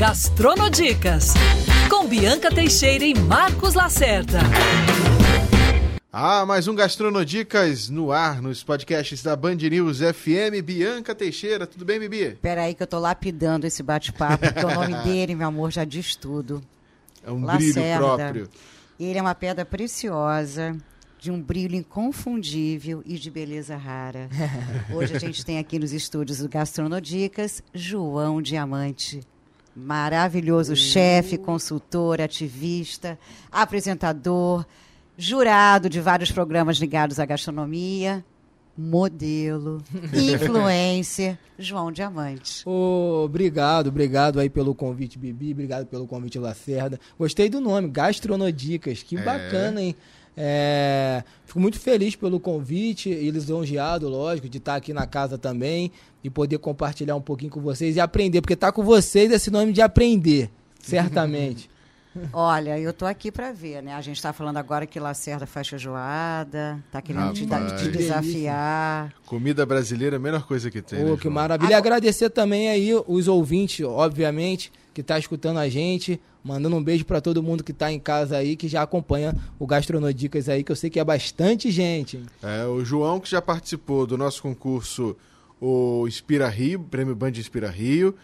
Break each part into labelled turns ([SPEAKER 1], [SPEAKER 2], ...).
[SPEAKER 1] Gastronodicas, com Bianca Teixeira e Marcos Lacerda.
[SPEAKER 2] Ah, mais um Gastronodicas no ar, nos podcasts da Band News FM. Bianca Teixeira, tudo bem, Bibi?
[SPEAKER 3] Peraí que eu tô lapidando esse bate-papo, porque o nome dele, meu amor, já diz tudo.
[SPEAKER 2] É um
[SPEAKER 3] Lacerda.
[SPEAKER 2] brilho próprio.
[SPEAKER 3] Ele é uma pedra preciosa, de um brilho inconfundível e de beleza rara. Hoje a gente tem aqui nos estúdios do Gastronodicas, João Diamante. Maravilhoso chefe, consultor, ativista, apresentador, jurado de vários programas ligados à gastronomia, modelo, influencer, João Diamante.
[SPEAKER 4] Ô, obrigado, obrigado aí pelo convite, Bibi. Obrigado pelo convite, Lacerda. Gostei do nome, Gastronodicas. Que
[SPEAKER 2] É.
[SPEAKER 4] bacana, hein? É, fico muito feliz pelo convite e lisonjeado, lógico, de estar aqui na casa também e poder compartilhar um pouquinho com vocês e aprender, porque tá com vocês esse nome de aprender, certamente.
[SPEAKER 3] Olha, eu tô aqui para ver, né? A gente está falando agora que Lacerda faz feijoada, tá querendo te,
[SPEAKER 2] Rapaz.
[SPEAKER 3] te desafiar.
[SPEAKER 2] Comida brasileira é a melhor coisa que tem.
[SPEAKER 4] Pô,
[SPEAKER 2] né,
[SPEAKER 4] que
[SPEAKER 2] João?
[SPEAKER 4] maravilha. E agradecer também aí os ouvintes, obviamente, que tá escutando a gente. Mandando um beijo para todo mundo que tá em casa aí, que já acompanha o Gastronodicas aí, que eu sei que é bastante gente.
[SPEAKER 2] É, o João, que já participou do nosso concurso, o Inspira Rio, Prêmio Band Inspira Rio,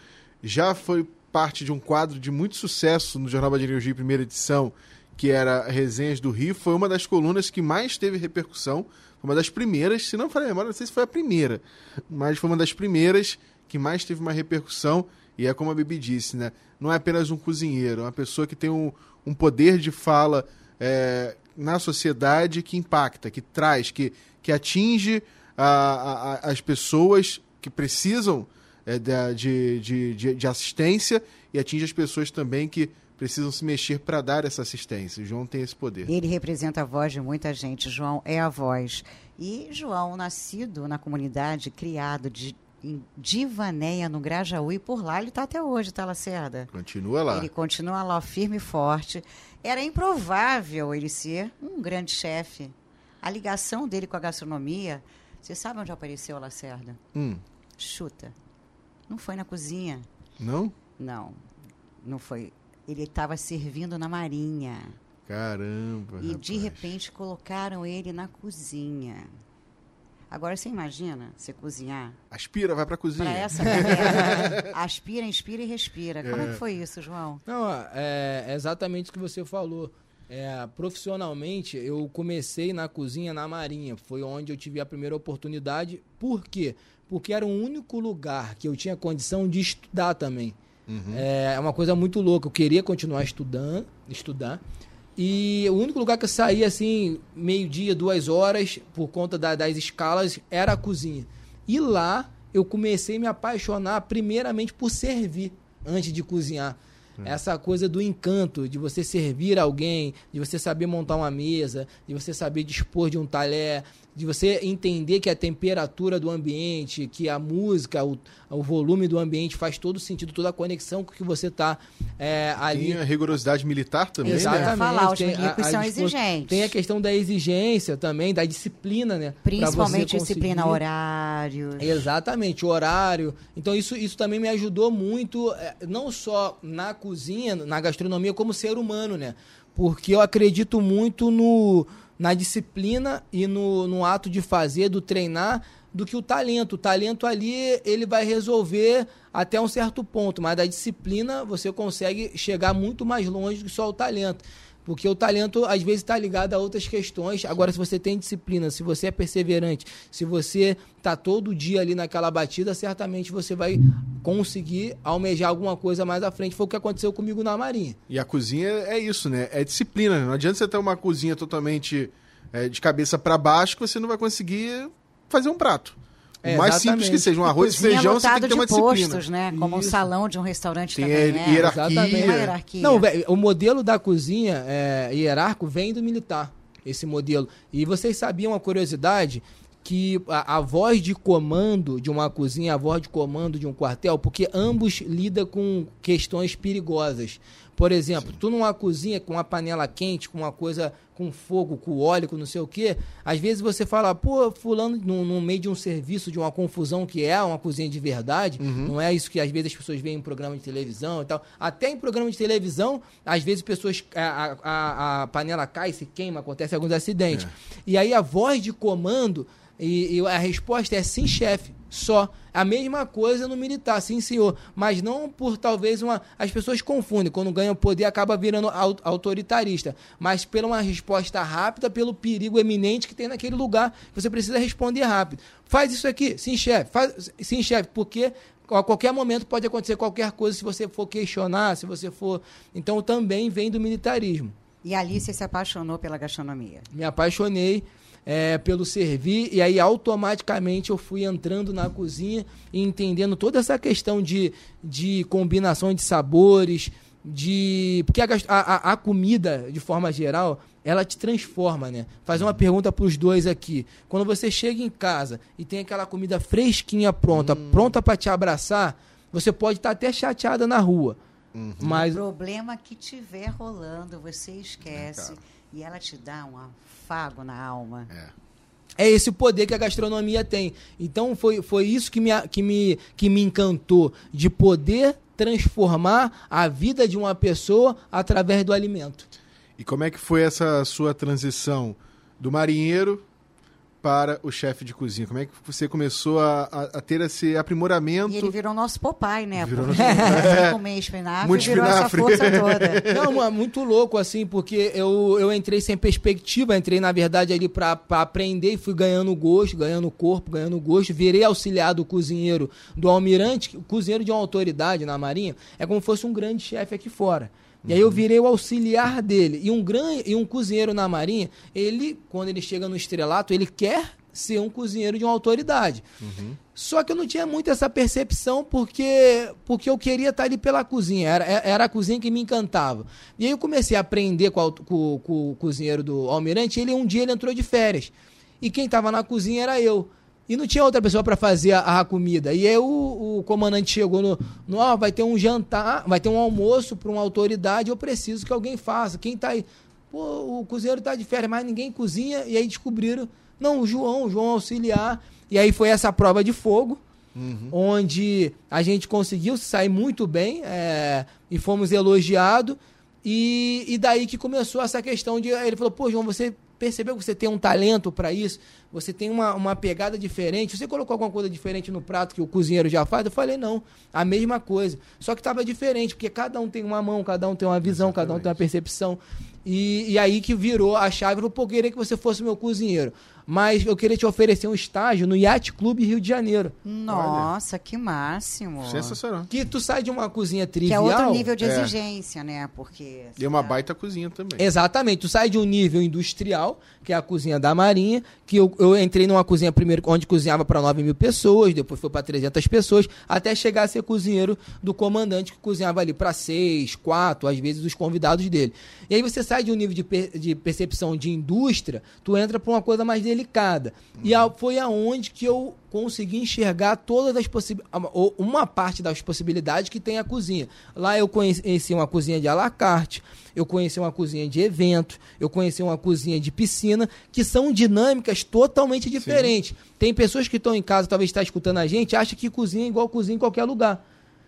[SPEAKER 2] já foi parte de um quadro de muito sucesso no Jornal News Rio, primeira edição, que era Resenhas do Rio. Foi uma das colunas que mais teve repercussão. Foi uma das primeiras, se não falei memória, não sei se foi a primeira, mas foi uma das primeiras que mais teve uma repercussão. E é como a Bibi disse, né? Não é apenas um cozinheiro, é uma pessoa que tem um, um poder de fala é, na sociedade que impacta, que traz, que, que atinge a- a- as pessoas que precisam é, de, de, de, de assistência e atinge as pessoas também que precisam se mexer para dar essa assistência. João tem esse poder.
[SPEAKER 3] Ele representa a voz de muita gente. João é a voz. E João, nascido na comunidade, criado de, em Divanéia, no Grajaú, e por lá ele está até hoje, tá, Lacerda?
[SPEAKER 2] Continua lá.
[SPEAKER 3] Ele continua lá firme e forte. Era improvável ele ser um grande chefe. A ligação dele com a gastronomia, você sabe onde apareceu, Lacerda?
[SPEAKER 2] Hum,
[SPEAKER 3] Chuta. Não foi na cozinha.
[SPEAKER 2] não?
[SPEAKER 3] Não, não foi. Ele estava servindo na marinha.
[SPEAKER 2] Caramba.
[SPEAKER 3] E de
[SPEAKER 2] rapaz.
[SPEAKER 3] repente colocaram ele na cozinha. Agora você imagina você cozinhar
[SPEAKER 2] Aspira, vai pra cozinha.
[SPEAKER 3] para essa galera. Aspira, inspira e respira. Como é que foi isso, João?
[SPEAKER 4] Não, é, é exatamente o que você falou. É, profissionalmente, eu comecei na cozinha na Marinha. Foi onde eu tive a primeira oportunidade. Por quê? Porque era o único lugar que eu tinha condição de estudar também. É uma coisa muito louca. Eu queria continuar estudando, estudar. E o único lugar que eu saía assim, meio-dia, duas horas, por conta da- das escalas, era a cozinha. E lá eu comecei a me apaixonar primeiramente por servir antes de cozinhar. Essa coisa do encanto, de você servir alguém, de você saber montar uma mesa, de você saber dispor de um talher, de você entender que a temperatura do ambiente, que a música, o, o volume do ambiente faz todo sentido, toda a conexão com que você está ali.
[SPEAKER 2] Tinha rigorosidade militar também, né?
[SPEAKER 3] Exatamente. Falar, os
[SPEAKER 4] tem a-
[SPEAKER 3] milicos
[SPEAKER 4] a
[SPEAKER 3] são
[SPEAKER 4] dispo-
[SPEAKER 3] exigentes.
[SPEAKER 4] Tem a questão da exigência também, da disciplina, né?
[SPEAKER 3] Principalmente disciplina horários.
[SPEAKER 4] Exatamente, o horário. Então isso, isso também me ajudou muito, eh, não só na cozinha, na gastronomia, como ser humano, né? Porque eu acredito muito no, na disciplina e no, no ato de fazer, do treinar, do que o talento. O talento ali, ele vai resolver até um certo ponto, mas da disciplina você consegue chegar muito mais longe do que só o talento. Porque o talento, às vezes, está ligado a outras questões. Agora, se você tem disciplina, se você é perseverante, se você está todo dia ali naquela batida, certamente você vai conseguir almejar alguma coisa mais à frente. Foi o que aconteceu comigo na Marinha.
[SPEAKER 2] E a cozinha é isso, né? É disciplina. Não adianta você ter uma cozinha totalmente é, de cabeça para baixo que você não vai conseguir fazer um prato. O
[SPEAKER 4] É,
[SPEAKER 2] mais simples que seja, um arroz e feijão, você tem que ter uma
[SPEAKER 3] de postos,
[SPEAKER 2] disciplina.
[SPEAKER 3] né? Como um
[SPEAKER 4] Isso.
[SPEAKER 3] salão de um restaurante
[SPEAKER 2] Tem
[SPEAKER 3] também
[SPEAKER 2] a
[SPEAKER 3] é.
[SPEAKER 2] hierarquia.
[SPEAKER 3] Hierarquia.
[SPEAKER 4] Não, o modelo da cozinha é, hierárquico vem do militar, esse modelo. E vocês sabiam uma curiosidade que a, a voz de comando de uma cozinha, a voz de comando de um quartel, porque ambos lidam com questões perigosas. Por exemplo, tu numa cozinha com uma panela quente, com uma coisa com fogo, com óleo, com não sei o quê, às vezes você fala, pô, fulano, no, no meio de um serviço, de uma confusão que é uma cozinha de verdade,
[SPEAKER 2] Uhum.
[SPEAKER 4] não é isso que às vezes as pessoas veem em programa de televisão e tal. Até em programa de televisão, às vezes pessoas, a, a, a panela cai, se queima, acontece alguns acidentes.
[SPEAKER 2] É.
[SPEAKER 4] E aí a voz de comando e, e a resposta é sim, chefe, só. A mesma coisa no militar, sim, senhor. Mas não por talvez uma. As pessoas confundem. Quando ganha poder, acaba virando au- autoritarista. Mas pela uma resposta rápida, pelo perigo eminente que tem naquele lugar, você precisa responder rápido. Faz isso aqui, sim, chefe. Faz, sim, chefe, porque a qualquer momento pode acontecer qualquer coisa se você for questionar, se você for. Então também vem do militarismo
[SPEAKER 3] E ali você se apaixonou pela gastronomia.
[SPEAKER 4] me apaixonei é, pelo servir e aí automaticamente eu fui entrando na cozinha e entendendo toda essa questão de, de combinação de sabores, de porque a, a, a- comida de forma geral ela te transforma, né? Fazer uma pergunta para os dois aqui. Quando você chega em casa e tem aquela comida fresquinha pronta, pronta para te abraçar, você pode estar até chateada na rua. Mas
[SPEAKER 3] O problema que tiver rolando, você esquece. E ela te dá um afago na alma.
[SPEAKER 2] É.
[SPEAKER 4] É esse o poder que a gastronomia tem. Então foi, foi isso que me, que, me, que me encantou, de poder transformar a vida de uma pessoa através do alimento.
[SPEAKER 2] E como é que foi essa sua transição do marinheiro para o chefe de cozinha? Como é que você começou a, a- a ter esse aprimoramento?
[SPEAKER 3] E ele virou nosso Popeye, né?
[SPEAKER 2] Virou
[SPEAKER 3] comer espinafre,
[SPEAKER 2] Muito
[SPEAKER 3] virou
[SPEAKER 2] espinafre.
[SPEAKER 3] essa força toda.
[SPEAKER 4] Não, mano, muito louco, assim, porque eu, eu entrei sem perspectiva, entrei, na verdade, ali pra, pra aprender e fui ganhando gosto, ganhando corpo, ganhando gosto. Virei auxiliar do cozinheiro do almirante, o cozinheiro de uma autoridade na Marinha é como se fosse um grande chefe aqui fora. E aí eu virei o auxiliar dele. E um, gran, e um cozinheiro na Marinha, ele, quando ele chega no estrelato, ele quer ser um cozinheiro de uma autoridade. Só que eu não tinha muito essa percepção porque, porque eu queria estar ali pela cozinha. Era, era a cozinha que me encantava. E aí eu comecei a aprender com, a- com- com o cozinheiro do Almirante. Ele um dia ele entrou de férias. E quem estava na cozinha era eu. E não tinha outra pessoa para fazer a, a comida. E aí o, o comandante chegou no, no ó, vai ter um jantar, vai ter um almoço para uma autoridade, eu preciso que alguém faça. Quem tá aí? Pô, o cozinheiro tá de férias, mas ninguém cozinha. E aí descobriram, não, o João, o João auxiliar. E aí foi essa prova de fogo, onde a gente conseguiu sair muito bem é, e fomos elogiados. E, e daí que começou essa questão de. Ele falou, pô, João, você percebeu que você tem um talento para isso? Você tem uma, uma pegada diferente? Você colocou alguma coisa diferente no prato que o cozinheiro já faz? Eu falei, não, a mesma coisa. Só que estava diferente, porque cada um tem uma mão, cada um tem uma visão, cada um tem uma percepção. E, e aí que virou a chave, falou, pô, eu queria que você fosse meu cozinheiro. Mas eu queria te oferecer um estágio no Yacht Clube Rio de Janeiro.
[SPEAKER 3] Nossa, que máximo.
[SPEAKER 2] Sensacional.
[SPEAKER 4] Que tu sai de uma cozinha
[SPEAKER 3] Que é
[SPEAKER 4] trivial.
[SPEAKER 3] outro nível de
[SPEAKER 2] É.
[SPEAKER 3] exigência, né? Porque.
[SPEAKER 2] E é uma baita cozinha também.
[SPEAKER 4] Exatamente, tu sai de um nível industrial, que é a cozinha da Marinha, que eu, eu entrei numa cozinha primeiro onde cozinhava para 9 mil pessoas, depois foi para 300 pessoas, até chegar a ser cozinheiro do comandante, que cozinhava ali para 6, 4, às vezes os convidados dele. E aí você sai de um nível de, per- de percepção de indústria, tu entra para uma coisa mais delicada. E a- foi aonde que eu consegui enxergar todas as possibilidades, uma parte das possibilidades que tem a cozinha. Lá eu conheci uma cozinha de à la carte, eu conheci uma cozinha de evento, eu conheci uma cozinha de piscina, que são dinâmicas totalmente diferentes. Tem pessoas que estão em casa, talvez está escutando a gente, acham que cozinha é igual cozinha em qualquer lugar.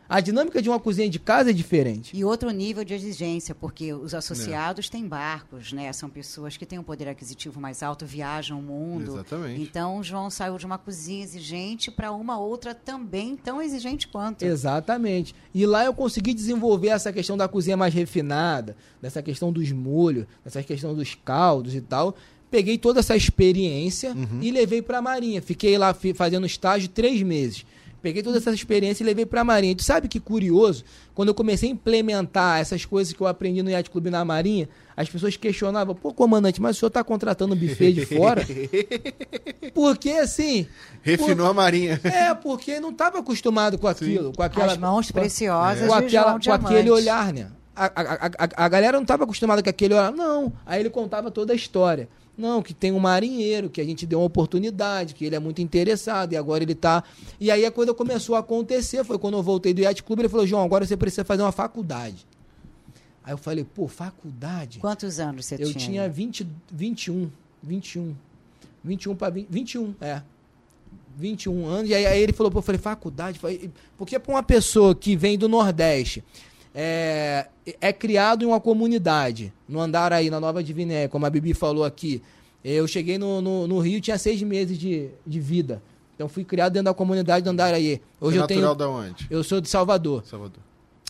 [SPEAKER 4] A dinâmica de uma cozinha de casa é diferente.
[SPEAKER 3] E outro nível de exigência, porque os associados têm barcos, né? São pessoas que têm um poder aquisitivo mais alto, viajam o mundo.
[SPEAKER 2] Exatamente.
[SPEAKER 3] Então, o João saiu de uma cozinha exigente para uma outra também tão exigente quanto.
[SPEAKER 4] Exatamente. E lá eu consegui desenvolver essa questão da cozinha mais refinada, dessa questão dos molhos, dessa questão dos caldos e tal. Peguei toda essa experiência e levei para a Marinha. Fiquei lá fazendo estágio três meses. Peguei toda essa experiência e levei para a Marinha. E tu sabe que curioso? Quando eu comecei a implementar essas coisas que eu aprendi no Yacht Clube na Marinha, as pessoas questionavam: pô, comandante, mas o senhor está contratando buffet de fora? Porque assim.
[SPEAKER 2] Refinou a marinha.
[SPEAKER 4] É, porque não estava acostumado com aquilo, com aquela
[SPEAKER 3] As mãos
[SPEAKER 4] com-
[SPEAKER 3] preciosas
[SPEAKER 4] com,
[SPEAKER 3] de
[SPEAKER 4] aquela,
[SPEAKER 3] João
[SPEAKER 4] com aquele olhar, né? A, a, a- a galera não estava acostumada com aquele olhar, não. Aí ele contava toda a história. Não, que tem um marinheiro, que a gente deu uma oportunidade, que ele é muito interessado, e agora ele tá. E aí a coisa começou a acontecer. Foi quando eu voltei do Yacht Clube, ele falou: João, agora você precisa fazer uma faculdade. Aí eu falei, pô, faculdade?
[SPEAKER 3] Quantos anos você
[SPEAKER 4] eu
[SPEAKER 3] tinha?
[SPEAKER 4] tinha 20, 21, 21. 21 para 21, é. 21 anos. E aí, aí ele falou, pô, eu falei, faculdade? Porque para uma pessoa que vem do Nordeste, é, é criado em uma comunidade, no Andaraí, na Nova Diviné, como a Bibi falou aqui. Eu cheguei no, no, no Rio, tinha seis meses de, de vida. Então fui criado dentro da comunidade do Andaraí. Hoje
[SPEAKER 2] é
[SPEAKER 4] eu tenho.
[SPEAKER 2] natural da onde?
[SPEAKER 4] Eu sou de Salvador.
[SPEAKER 2] Salvador.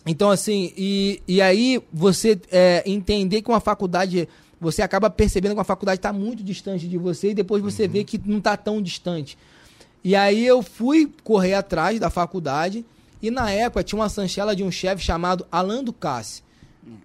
[SPEAKER 4] Então, assim, e, e aí você é, entender que uma faculdade. Você acaba percebendo que uma faculdade está muito distante de você e depois você vê que não está tão distante. E aí eu fui correr atrás da faculdade e na época tinha uma sanchela de um chefe chamado Alain Ducasse.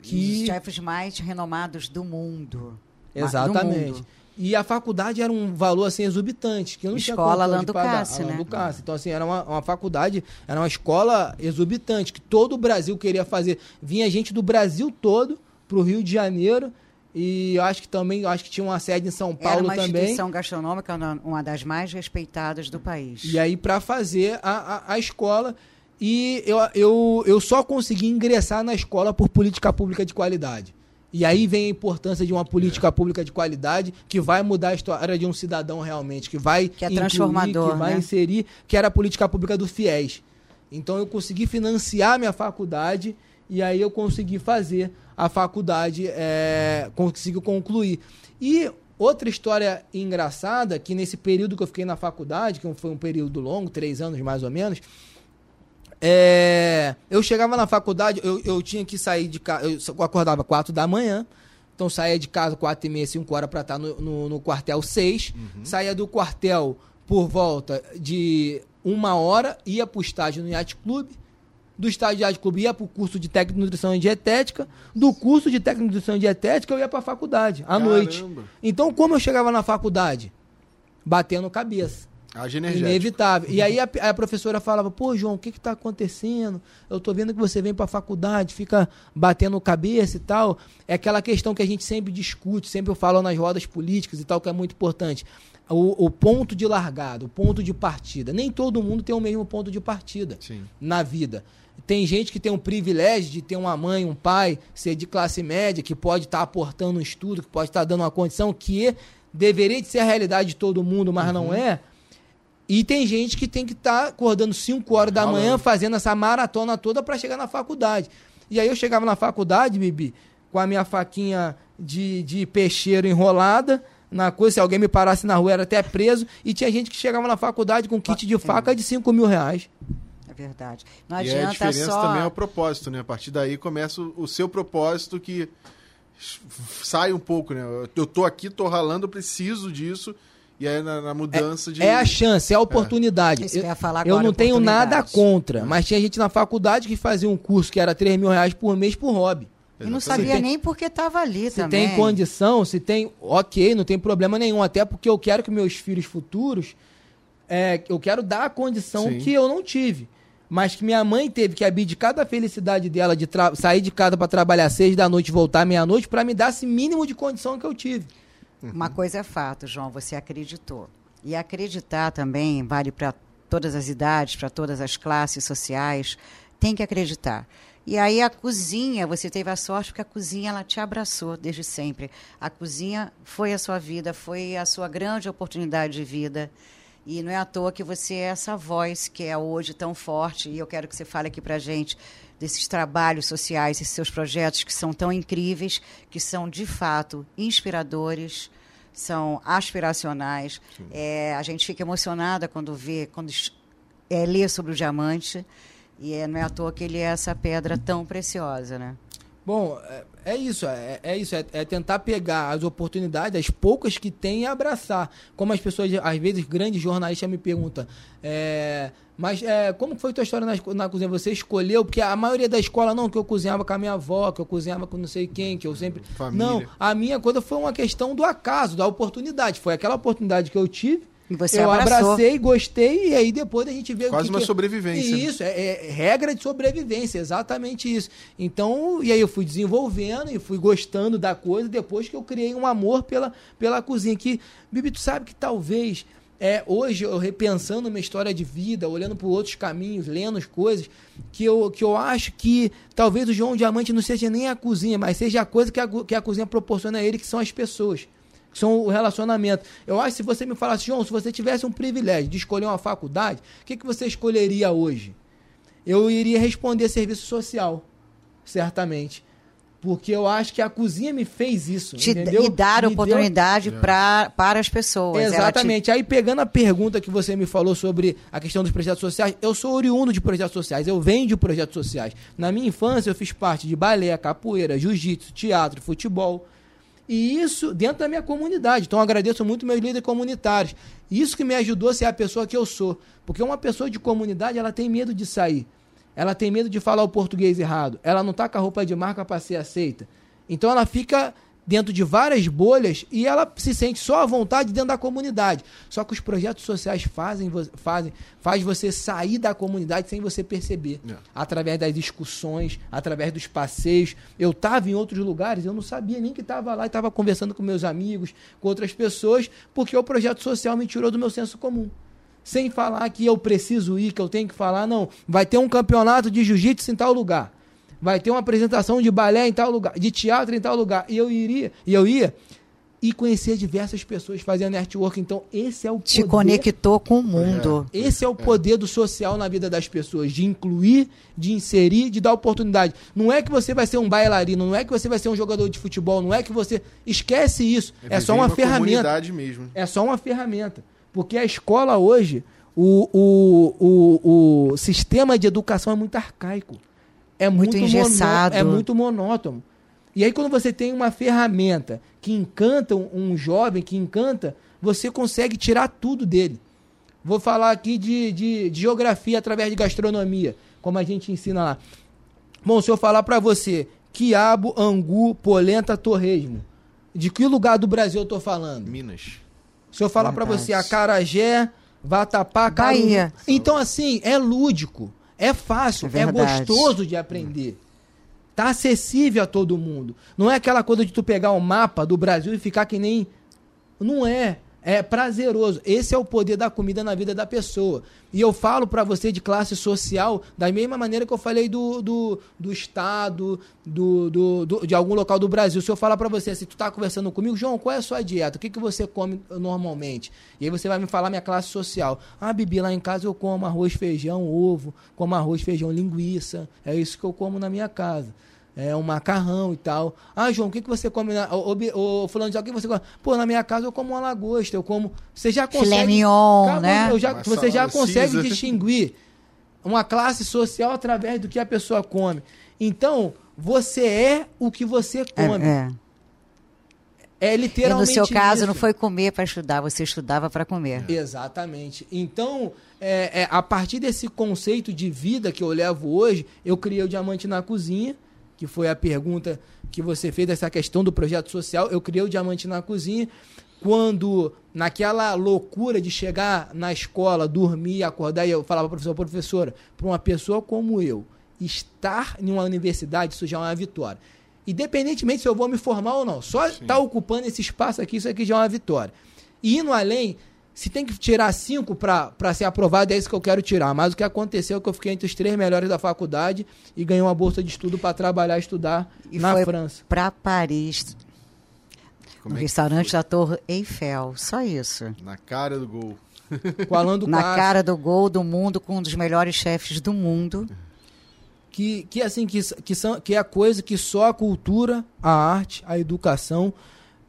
[SPEAKER 4] Que...
[SPEAKER 3] chefes mais renomados do mundo. Ma- do
[SPEAKER 4] Exatamente.
[SPEAKER 3] mundo.
[SPEAKER 4] E a faculdade era um valor assim exorbitante, que não tinha
[SPEAKER 3] Escola
[SPEAKER 4] condição
[SPEAKER 3] Alain
[SPEAKER 4] pagar.
[SPEAKER 3] Ducasse,
[SPEAKER 4] Alain
[SPEAKER 3] né?
[SPEAKER 4] Ducasse. Então assim, era uma, uma faculdade, era uma escola exorbitante, que todo o Brasil queria fazer. Vinha gente do Brasil todo pro Rio de Janeiro e eu acho que também, acho que tinha uma sede em São
[SPEAKER 3] Era
[SPEAKER 4] Paulo
[SPEAKER 3] uma
[SPEAKER 4] também.
[SPEAKER 3] instituição gastronômica, uma- uma das mais respeitadas do país.
[SPEAKER 4] E aí para fazer a, a, a escola e eu, eu, eu só consegui ingressar na escola por política pública de qualidade. E aí vem a importância de uma política pública de qualidade que vai mudar a história de um cidadão realmente, que vai
[SPEAKER 3] Que é
[SPEAKER 4] incluir,
[SPEAKER 3] transformador,
[SPEAKER 4] que vai
[SPEAKER 3] né?
[SPEAKER 4] inserir, que era a política pública do FIES. Então eu consegui financiar minha faculdade e aí eu consegui fazer a faculdade, é, consegui concluir. E outra história engraçada, que nesse período que eu fiquei na faculdade, que foi um período longo, três anos mais ou menos, é, eu chegava na faculdade, eu, eu tinha que sair de casa, eu acordava quatro da manhã, então saía de casa quatro e meia, cinco horas para estar no, no, no quartel seis, saía do quartel por volta de uma hora, ia para o estágio no Yacht Clube, do estágio de Yacht Clube ia para o curso de técnico de nutrição e dietética, do curso de técnico de nutrição e dietética eu ia para a faculdade, à noite.
[SPEAKER 2] Caramba.
[SPEAKER 4] Então como eu chegava na faculdade? Batendo cabeça.
[SPEAKER 2] Haja energético.
[SPEAKER 4] Inevitável. E aí a, a professora falava, pô, João, o que que tá acontecendo? Eu tô vendo que você vem pra faculdade, fica batendo cabeça e tal. É aquela questão que a gente sempre discute, sempre eu falo nas rodas políticas e tal, que é muito importante. O, o ponto de largada, o ponto de partida. Nem todo mundo tem o mesmo ponto de partida
[SPEAKER 2] Sim.
[SPEAKER 4] na vida. Tem gente que tem um privilégio de ter uma mãe, um pai, ser de classe média, que pode estar aportando um estudo, que pode estar dando uma condição que deveria de ser a realidade de todo mundo, mas não é. E tem gente que tem que estar acordando 5 horas da manhã, fazendo essa maratona toda para chegar na faculdade. E aí eu chegava na faculdade, Bibi, com a minha faquinha de, de peixeiro enrolada, na coisa, se alguém me parasse na rua, era até preso. E tinha gente que chegava na faculdade com kit de faca de 5 mil reais.
[SPEAKER 3] É verdade. Não
[SPEAKER 2] E aí a
[SPEAKER 3] adianta
[SPEAKER 2] diferença
[SPEAKER 3] só.
[SPEAKER 2] também é o propósito, né? A partir daí começa o, o seu propósito que sai um pouco, né? Eu- Eu tô aqui, tô ralando, eu preciso disso. E aí na, na mudança de.
[SPEAKER 4] É a chance, é a oportunidade.
[SPEAKER 3] Isso que eu ia falar
[SPEAKER 4] eu
[SPEAKER 3] agora,
[SPEAKER 4] não tenho nada
[SPEAKER 3] oportunidade.
[SPEAKER 4] contra, mas tinha gente na faculdade que fazia um curso que era 3 mil reais por mês por hobby.
[SPEAKER 3] E não sabia
[SPEAKER 4] tem-
[SPEAKER 3] nem porque estava ali
[SPEAKER 4] Se
[SPEAKER 3] também.
[SPEAKER 4] tem condição, se tem. Ok, não tem problema nenhum. Até porque eu quero que meus filhos futuros. é, eu quero dar a condição
[SPEAKER 2] Sim.
[SPEAKER 4] que eu não tive. Mas que minha mãe teve que abdicar da felicidade dela de sair de casa para trabalhar seis da noite e voltar meia-noite para me dar esse mínimo de condição que eu tive.
[SPEAKER 3] Uma coisa é fato, João, você acreditou. E acreditar também vale para todas as idades, para todas as classes sociais. Tem que acreditar. E aí a cozinha, você teve a sorte porque a cozinha ela te abraçou desde sempre. A cozinha foi a sua vida, foi a sua grande oportunidade de vida. E não é à toa que você é essa voz que é hoje tão forte. E eu quero que você fale aqui para gente desses trabalhos sociais, esses seus projetos que são tão incríveis, que são de fato inspiradores, são aspiracionais. É, a gente fica emocionada quando vê, quando é, lê sobre o diamante. E é, não é à toa que ele é essa pedra tão preciosa, né?
[SPEAKER 4] Bom, é, isso, é, é isso, é, é tentar pegar as oportunidades, as poucas que tem e abraçar. Como as pessoas, às vezes, grandes jornalistas me perguntam, é, mas é, como foi tua história na, na cozinha? Você escolheu? Porque a maioria da escola, não, que eu cozinhava com a minha avó, que eu cozinhava com não sei quem, que eu sempre...
[SPEAKER 2] Família.
[SPEAKER 4] Não, a minha coisa foi uma questão do acaso, da oportunidade. Foi aquela oportunidade que eu tive,
[SPEAKER 3] E você
[SPEAKER 4] eu
[SPEAKER 3] abraçou.
[SPEAKER 4] abracei, gostei, e aí depois a gente vê o
[SPEAKER 2] Quase
[SPEAKER 4] que
[SPEAKER 2] uma
[SPEAKER 4] que-
[SPEAKER 2] sobrevivência, né?
[SPEAKER 4] Isso, é, é regra de sobrevivência, exatamente isso. Então, e aí eu fui desenvolvendo e fui gostando da coisa depois que eu criei um amor pela, pela cozinha. Que, Bibi, tu sabe que talvez é, hoje, eu repensando minha história de vida, olhando por outros caminhos, lendo as coisas, que eu, que eu acho que talvez o João Diamante não seja nem a cozinha, mas seja a coisa que a, que a cozinha proporciona a ele, que são as pessoas que são o relacionamento. Eu acho que se você me falasse, João, se você tivesse um privilégio de escolher uma faculdade, o que, que você escolheria hoje? Eu iria responder serviço social, certamente. Porque eu acho que a cozinha me fez isso.
[SPEAKER 3] Te,
[SPEAKER 4] entendeu?
[SPEAKER 3] E dar
[SPEAKER 4] me
[SPEAKER 3] oportunidade deu... pra, para as pessoas.
[SPEAKER 4] Exatamente. Te... Aí, pegando a pergunta que você me falou sobre a questão dos projetos sociais, eu sou oriundo de projetos sociais, eu venho de projetos sociais. Na minha infância, eu fiz parte de balé, capoeira, jiu-jitsu, teatro, futebol. E isso dentro da minha comunidade. Então, agradeço muito meus líderes comunitários. Isso que me ajudou a ser a pessoa que eu sou. Porque uma pessoa de comunidade, ela tem medo de sair. Ela tem medo de falar o português errado. Ela não tá com a roupa de marca para ser aceita. Então ela fica dentro de várias bolhas e ela se sente só à vontade dentro da comunidade. Só que os projetos sociais fazem, fazem faz você sair da comunidade sem você perceber. É. Através das discussões, através dos passeios. Eu estava em outros lugares, eu não sabia nem que estava lá e estava conversando com meus amigos, com outras pessoas, porque o projeto social me tirou do meu senso comum sem falar que eu preciso ir, que eu tenho que falar, não. Vai ter um campeonato de jiu-jitsu em tal lugar. Vai ter uma apresentação de balé em tal lugar, de teatro em tal lugar. E eu iria, e eu ia e conhecer diversas pessoas fazendo network. Então, esse é o
[SPEAKER 3] Te conectou com o mundo.
[SPEAKER 4] É. Esse é o poder do social na vida das pessoas, de incluir, de inserir, de dar oportunidade. Não é que você vai ser um bailarino, não é que você vai ser um jogador de futebol, não é que você esquece isso. É, é só uma, uma ferramenta.
[SPEAKER 2] Mesmo.
[SPEAKER 4] É só uma ferramenta. Porque a escola hoje, o, o, o, o sistema de educação é muito arcaico. É muito, muito engessado. é muito monótono. E aí, quando você tem uma ferramenta que encanta um, um jovem, que encanta, você consegue tirar tudo dele. Vou falar aqui de, de, de, geografia através de gastronomia, como a gente ensina lá. Bom, se eu falar para você quiabo, angu, polenta, torresmo, de que lugar do Brasil eu tô falando?
[SPEAKER 2] Minas.
[SPEAKER 4] Se eu falar para você acarajé, vatapá, Bahia. Então, assim, é lúdico, é fácil, é, é gostoso de aprender. Tá acessível a todo mundo. Não é aquela coisa de tu pegar o um mapa do Brasil e ficar que nem. Não é é prazeroso. Esse é o poder da comida na vida da pessoa. E eu falo para você de classe social da mesma maneira que eu falei do, do, do estado, do, do, do, de algum local do Brasil. Se eu falar para você, se tu tá conversando comigo, João, qual é a sua dieta? O que, que você come normalmente? E aí você vai me falar minha classe social. Ah, Bibi, lá em casa eu como arroz, feijão, ovo, como arroz, feijão, linguiça. É isso que eu como na minha casa é, um macarrão e tal. Ah, João, o que, que você come? Na, o, o, fulano de o que você come? Pô, na minha casa eu como uma lagosta, eu como. Você já consegue. Filé
[SPEAKER 3] mignon, né?
[SPEAKER 4] Já, você já consegue distinguir uma classe social através do que a pessoa come. Então, você é o que você come. É, é. é literalmente.
[SPEAKER 3] E no seu caso,
[SPEAKER 4] isso.
[SPEAKER 3] não foi comer para estudar, você estudava para comer.
[SPEAKER 4] Exatamente. Então, é, é, a partir desse conceito de vida que eu levo hoje, eu criei o Diamante na Cozinha que foi a pergunta que você fez dessa questão do projeto social. Eu criei o Diamante na Cozinha quando, naquela loucura de chegar na escola, dormir, acordar, e eu falava para professor, professora, para uma pessoa como eu, estar em uma universidade, isso já é uma vitória. Independentemente se eu vou me formar ou não, só estar tá ocupando esse espaço aqui, isso aqui já é uma vitória. E indo além, se tem que tirar cinco para ser aprovado, é isso que eu quero tirar. Mas o que aconteceu é que eu fiquei entre os três melhores da faculdade e ganhei uma bolsa de estudo para trabalhar e estudar e na foi França.
[SPEAKER 3] Para Paris. Como no é restaurante da Torre Eiffel. Só isso.
[SPEAKER 2] Na cara do gol.
[SPEAKER 3] Falando Na cara do gol do mundo, com um dos melhores chefes do mundo.
[SPEAKER 4] Que, que assim, que, que, são, que é a coisa que só a cultura, a arte, a educação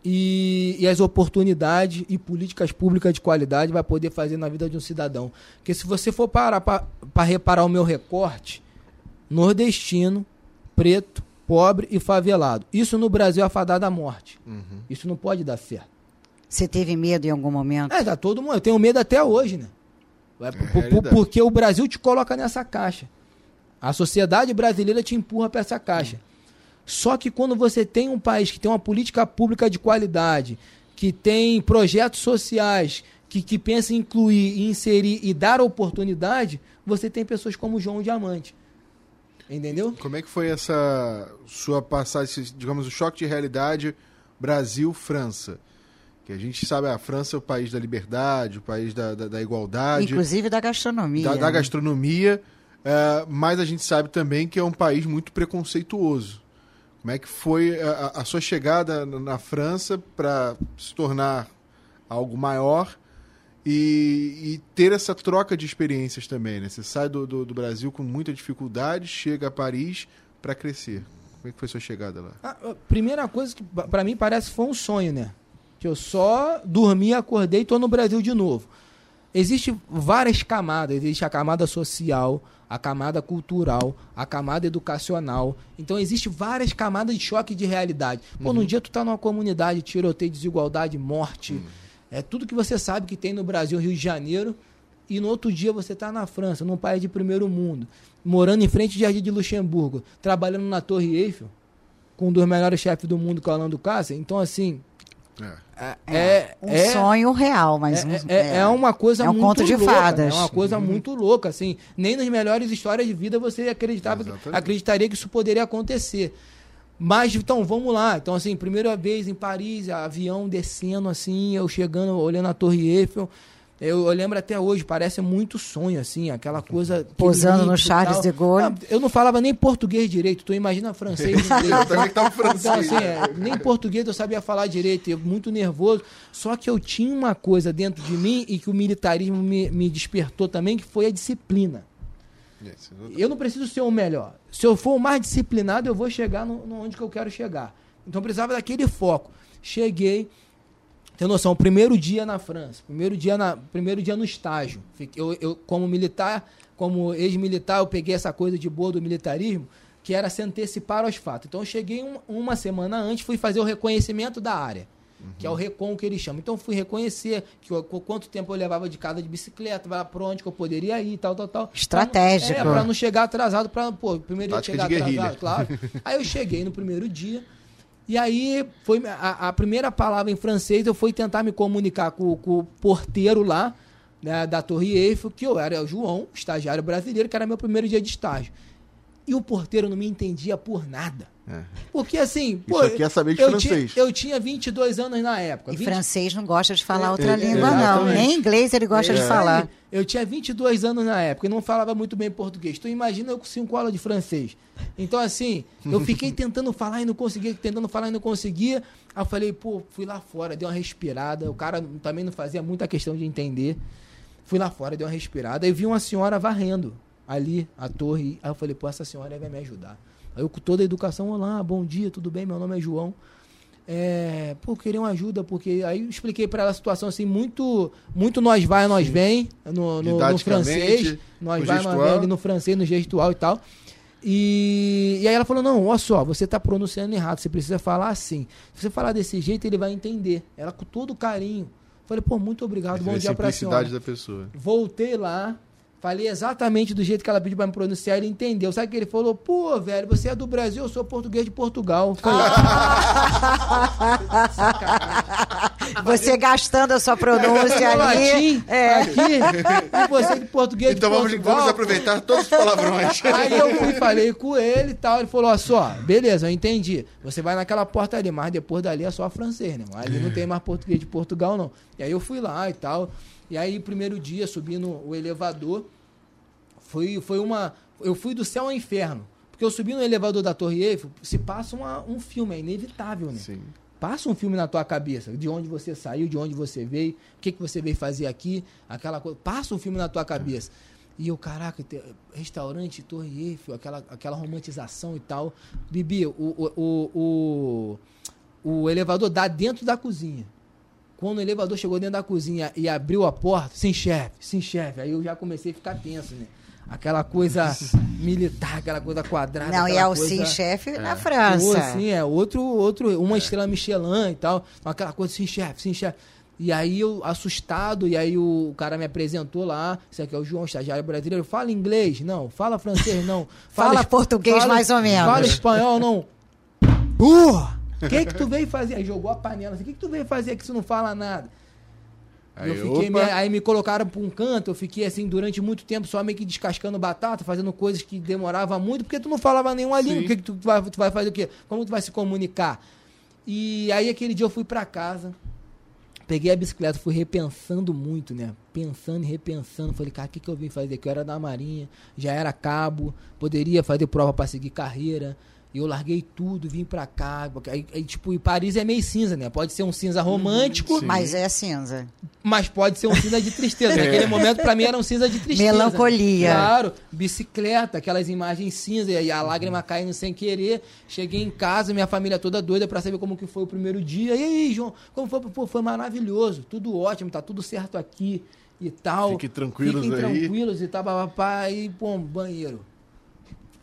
[SPEAKER 4] e, e, as oportunidades e políticas públicas de qualidade vai poder fazer na vida de um cidadão. Porque se você for parar para reparar o meu recorte, nordestino, preto, pobre e favelado. Isso no Brasil é afadado à morte. Uhum. Isso não pode dar certo.
[SPEAKER 3] Você teve medo em algum momento?
[SPEAKER 4] É, dá todo mundo. Eu tenho medo até hoje, né? É, por, porque o Brasil te coloca nessa caixa. A sociedade brasileira te empurra para essa caixa. Uhum. Só que quando você tem um país que tem uma política pública de qualidade, que tem projetos sociais, que, que pensa em incluir, inserir e dar oportunidade, você tem pessoas como João Diamante. Entendeu?
[SPEAKER 2] Como é que foi essa sua passagem, digamos, o choque de realidade Brasil-França? Que a gente sabe, a França é o país da liberdade, o país da, da, da igualdade.
[SPEAKER 3] Inclusive da gastronomia.
[SPEAKER 2] Da, da gastronomia. É, mas a gente sabe também que é um país muito preconceituoso. Como é que foi a, a sua chegada na França para se tornar algo maior e, e, ter essa troca de experiências também, né? Você sai do, do, do Brasil com muita dificuldade, chega a Paris para crescer. Como é que foi sua chegada lá?
[SPEAKER 4] A, a primeira coisa que para mim parece foi um sonho, né? Que eu só dormi, acordei e tô no Brasil de novo. Existem várias camadas. Existe a camada social, a camada cultural, a camada educacional. Então existe várias camadas de choque de realidade. Pô, uhum. num dia tu tá numa comunidade, tiroteio, desigualdade, morte, uhum. é tudo que você sabe que tem no Brasil, Rio de Janeiro, e no outro dia você tá na França, num país de primeiro mundo, morando em frente ao Jardim de Luxemburgo, trabalhando na Torre Eiffel, com um dos melhores chefes do mundo, que é o Orlando Cássia. Então assim,
[SPEAKER 3] é, é, é um é, sonho real, mas
[SPEAKER 4] é, é, é, uma coisa
[SPEAKER 3] é um
[SPEAKER 4] muito
[SPEAKER 3] conto de
[SPEAKER 4] louca,
[SPEAKER 3] fadas.
[SPEAKER 4] É uma coisa uhum. muito louca, assim. Nem nas melhores histórias de vida você acreditava, que, acreditaria que isso poderia acontecer. Mas então, vamos lá. Então assim, primeira vez em Paris, avião descendo assim, eu chegando, olhando a Torre Eiffel. Eu, eu, lembro até hoje, parece muito sonho, assim, aquela coisa.
[SPEAKER 3] Posando no Charles de Gaulle.
[SPEAKER 4] Eu não falava nem português direito, tu imagina francês. eu também tava francês. Então, assim, é, nem português eu sabia falar direito, eu, muito nervoso. Só que eu tinha uma coisa dentro de mim e que o militarismo me, me despertou também, que foi a disciplina. Eu não preciso ser o melhor. Se eu for o mais disciplinado, eu vou chegar no, no onde que eu quero chegar. Então eu precisava daquele foco. Cheguei tem noção, primeiro dia na França, primeiro dia, na, primeiro dia no estágio. Eu, eu como militar, como ex-militar, eu peguei essa coisa de boa do militarismo, que era se antecipar aos fatos. Então eu cheguei um, uma semana antes, fui fazer o reconhecimento da área, uhum. que é o recon que eles chamam. Então fui reconhecer que, quanto tempo eu levava de casa de bicicleta, para onde que eu poderia ir, tal, tal, tal.
[SPEAKER 3] Estratégico.
[SPEAKER 4] Pra não, é, para não chegar atrasado, para, pô, primeiro dia chegar atrasado, claro. Aí eu cheguei no primeiro dia, e aí foi a, a, primeira palavra em francês, eu fui tentar me comunicar com, com o porteiro lá, né, da Torre Eiffel, que eu era o João, estagiário brasileiro, que era meu primeiro dia de estágio. E o porteiro não me entendia por nada. É. Porque assim,
[SPEAKER 2] pô, Isso aqui é saber de
[SPEAKER 4] eu
[SPEAKER 2] francês.
[SPEAKER 4] Tinha, eu tinha 22 anos na época.
[SPEAKER 3] E
[SPEAKER 4] 20...
[SPEAKER 3] francês não gosta de falar é, outra é, língua, não. Nem inglês ele gosta de é. falar.
[SPEAKER 4] Eu tinha 22 anos na época e não falava muito bem português. Então imagina eu com 5 aulas de francês. Então assim, eu fiquei tentando falar e não conseguia, tentando falar e não conseguia. Aí eu falei, pô, fui lá fora, dei uma respirada. O cara também não fazia muita questão de entender. Fui lá fora, dei uma respirada. Aí vi uma senhora varrendo ali a torre. Aí eu falei, pô, essa senhora vai me ajudar. Aí eu com toda a educação, olá, bom dia, tudo bem? Meu nome é João. É, pô, queria uma ajuda, porque aí eu expliquei para ela a situação assim, muito muito nós vai, nós Sim. vem, no, no, no francês, nós vai, nós vem ali no francês, no gestual e tal. E, e aí ela falou: não, olha só, você está pronunciando errado, você precisa falar assim. Se você falar desse jeito, ele vai entender. Ela com todo carinho. Falei, pô, muito obrigado, bom dia pra senhora.
[SPEAKER 2] da pessoa.
[SPEAKER 4] Voltei lá, Falei exatamente do jeito que ela pediu pra me pronunciar, ele entendeu. Sabe que ele falou? Pô, velho, você é do Brasil, eu sou português de Portugal. Falei,
[SPEAKER 3] você gastando a sua pronúncia ali.
[SPEAKER 4] Latim, é. aqui, e você de português
[SPEAKER 2] então
[SPEAKER 4] de
[SPEAKER 2] vamos,
[SPEAKER 4] Portugal.
[SPEAKER 2] vamos aproveitar todos os palavrões.
[SPEAKER 4] Aí eu fui falei com ele e tal, ele falou, ó só, beleza, eu entendi. Você vai naquela porta ali, mas depois dali é só francês, né? Ali não tem mais português de Portugal, não. E aí eu fui lá e tal. E aí, primeiro dia, subindo o elevador, foi, foi uma. Eu fui do céu ao inferno. Porque eu subi no elevador da Torre Eiffel, se passa uma, um filme, é inevitável, né? Sim. Passa um filme na tua cabeça, de onde você saiu, de onde você veio, o que, que você veio fazer aqui, aquela coisa. Passa um filme na tua cabeça. E eu, caraca, restaurante, Torre Eiffel, aquela, aquela romantização e tal. Bibi, o, o, o, o, o elevador dá dentro da cozinha. Quando o elevador chegou dentro da cozinha e abriu a porta, sim, chefe, sim, chefe. Aí eu já comecei a ficar tenso, né? Aquela coisa militar, aquela coisa quadrada.
[SPEAKER 3] Não, e é o sim chefe é. na França.
[SPEAKER 4] Sim, é outro, outro, uma é. estrela Michelin e tal, aquela coisa sim chefe, sim chefe. E aí eu, assustado, e aí o, cara me apresentou lá, isso aqui é o João, estagiário brasileiro, fala inglês, não, fala francês, não.
[SPEAKER 3] Fala, fala português fala, mais ou menos.
[SPEAKER 4] Fala espanhol, não. Porra! O que que tu veio fazer? Aí jogou a panela assim, o que que tu veio fazer aqui se não fala nada? Aí, eu fiquei me, aí me colocaram para um canto, eu fiquei assim durante muito tempo só meio que descascando batata, fazendo coisas que demorava muito, porque tu não falava nenhuma língua. O que, que tu, vai, tu vai fazer o quê? Como tu vai se comunicar? E aí aquele dia eu fui para casa, Peguei a bicicleta, fui repensando muito, né? Pensando e repensando. Falei, cara, o que, que eu vim fazer aqui? Eu era da Marinha, já era cabo, poderia fazer prova para seguir carreira. E eu larguei tudo, vim pra cá. Aí, aí, tipo, e Paris é meio cinza, né? Pode ser um cinza romântico.
[SPEAKER 3] Sim. Mas é cinza.
[SPEAKER 4] Mas pode ser um cinza de tristeza. é. Naquele momento, pra mim, era um cinza de tristeza.
[SPEAKER 3] Melancolia.
[SPEAKER 4] Claro. Bicicleta, aquelas imagens cinza, e a lágrima caindo sem querer. Cheguei em casa, minha família toda doida pra saber como que foi o primeiro dia. E aí, João, como foi? Pô, foi maravilhoso. Tudo ótimo, tá tudo certo aqui e tal.
[SPEAKER 2] Fiquem tranquilos
[SPEAKER 4] Fiquem
[SPEAKER 2] aí.
[SPEAKER 4] tranquilos e tal, papapá. E, pô, banheiro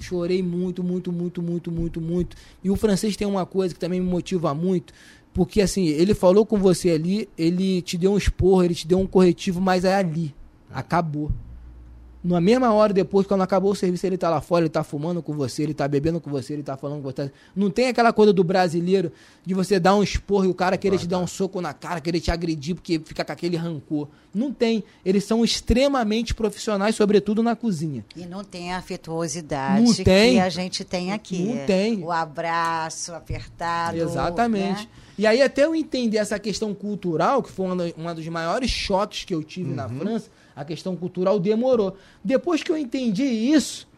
[SPEAKER 4] chorei muito, muito, muito, muito, muito, muito. E o francês tem uma coisa que também me motiva muito, porque assim, ele falou com você ali, ele te deu um esporro, ele te deu um corretivo, mas é ali. Acabou. Na mesma hora depois, quando acabou o serviço, ele tá lá fora, ele tá fumando com você, ele tá bebendo com você, ele tá falando com você. Não tem aquela coisa do brasileiro de você dar um esporro e o cara querer ah, te dar um soco na cara, querer te agredir porque fica com aquele rancor. Não tem. Eles são extremamente profissionais, sobretudo na cozinha.
[SPEAKER 3] E não tem a afetuosidade não tem. que a gente tem aqui.
[SPEAKER 4] Não tem.
[SPEAKER 3] O abraço apertado.
[SPEAKER 4] Exatamente.
[SPEAKER 3] Né?
[SPEAKER 4] E aí, até eu entender essa questão cultural, que foi um dos maiores choques que eu tive uhum. na França, a questão cultural demorou. Depois que eu entendi isso,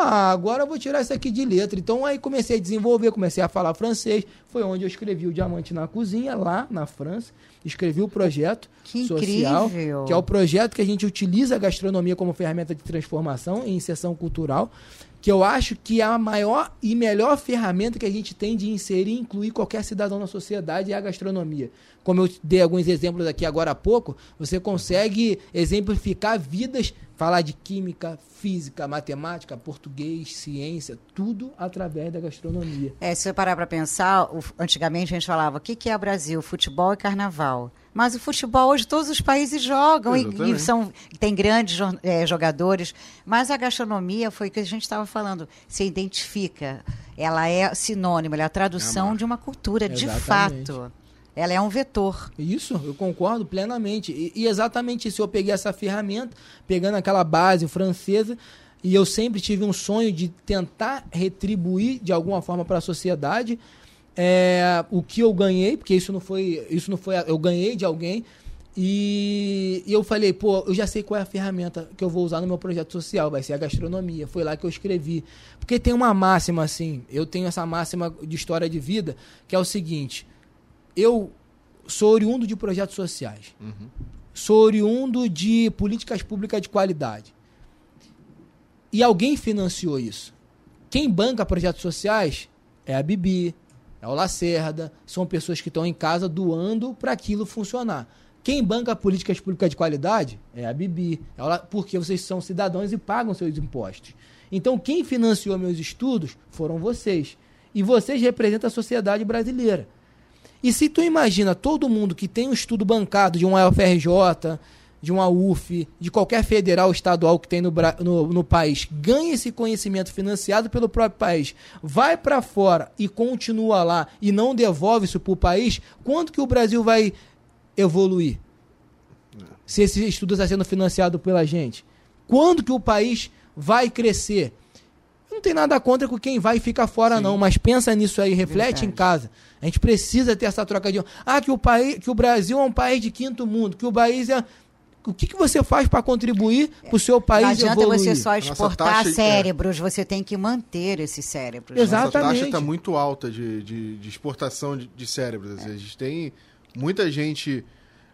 [SPEAKER 4] ah, agora eu vou tirar isso aqui de letra. Então aí comecei a desenvolver, comecei a falar francês. Foi onde eu escrevi o Diamante na Cozinha, lá na França. Escrevi o projeto
[SPEAKER 3] que
[SPEAKER 4] social,
[SPEAKER 3] incrível.
[SPEAKER 4] que é o projeto que a gente utiliza a gastronomia como ferramenta de transformação e inserção cultural que eu acho que é a maior e melhor ferramenta que a gente tem de inserir e incluir qualquer cidadão na sociedade é a gastronomia. Como eu dei alguns exemplos aqui agora há pouco, você consegue exemplificar vidas, falar de química, física, matemática, português, ciência, tudo através da gastronomia.
[SPEAKER 3] É, se você parar para pensar, antigamente a gente falava o que, que é Brasil, futebol e carnaval. Mas o futebol hoje todos os países jogam e, e, são, tem grandes é, jogadores. Mas a gastronomia foi o que a gente estava falando. Se identifica, ela é sinônimo, ela é a tradução é de uma cultura, Exatamente. de fato. Ela é um vetor.
[SPEAKER 4] Isso, eu concordo plenamente. E, e exatamente isso. Eu peguei essa ferramenta, pegando aquela base francesa, e eu sempre tive um sonho de tentar retribuir de alguma forma para a sociedade é, o que eu ganhei, porque isso não foi, isso não foi, eu ganhei de alguém e, e, eu falei, pô, eu já sei qual é a ferramenta que eu vou usar no meu projeto social, vai ser a gastronomia. Foi lá que eu escrevi. Porque tem uma máxima assim, eu tenho essa máxima de história de vida, que é o seguinte: eu sou oriundo de projetos sociais. Uhum. Sou oriundo de políticas públicas de qualidade. E alguém financiou isso. Quem banca projetos sociais é a Bibi, é o Lacerda, são pessoas que estão em casa doando para aquilo funcionar. Quem banca políticas públicas de qualidade é a Bibi, é porque vocês são cidadãos e pagam seus impostos. Então, quem financiou meus estudos foram vocês. E vocês representam a sociedade brasileira. E se tu imagina todo mundo que tem um estudo bancado de um UFRJ, de uma UF, de qualquer federal estadual que tem no, no, no país, ganha esse conhecimento financiado pelo próprio país, vai para fora e continua lá e não devolve isso para o país, quando que o Brasil vai evoluir? Se esse estudo está sendo financiado pela gente. Quando que o país vai crescer? Não tem nada contra com quem vai e fica fora, Sim. não, mas pensa nisso aí, reflete Verdade. em casa. A gente precisa ter essa troca de. Ah, que o, país, que o Brasil é um país de quinto mundo, que o país é o que, que você faz para contribuir para o seu país
[SPEAKER 3] evoluir? Não adianta
[SPEAKER 4] evoluir?
[SPEAKER 3] você só exportar taxa, é cérebros, é... você tem que manter esses cérebros.
[SPEAKER 4] Exatamente.
[SPEAKER 2] Né? A taxa está muito alta de, de, de exportação de, de cérebros. É. A gente tem muita gente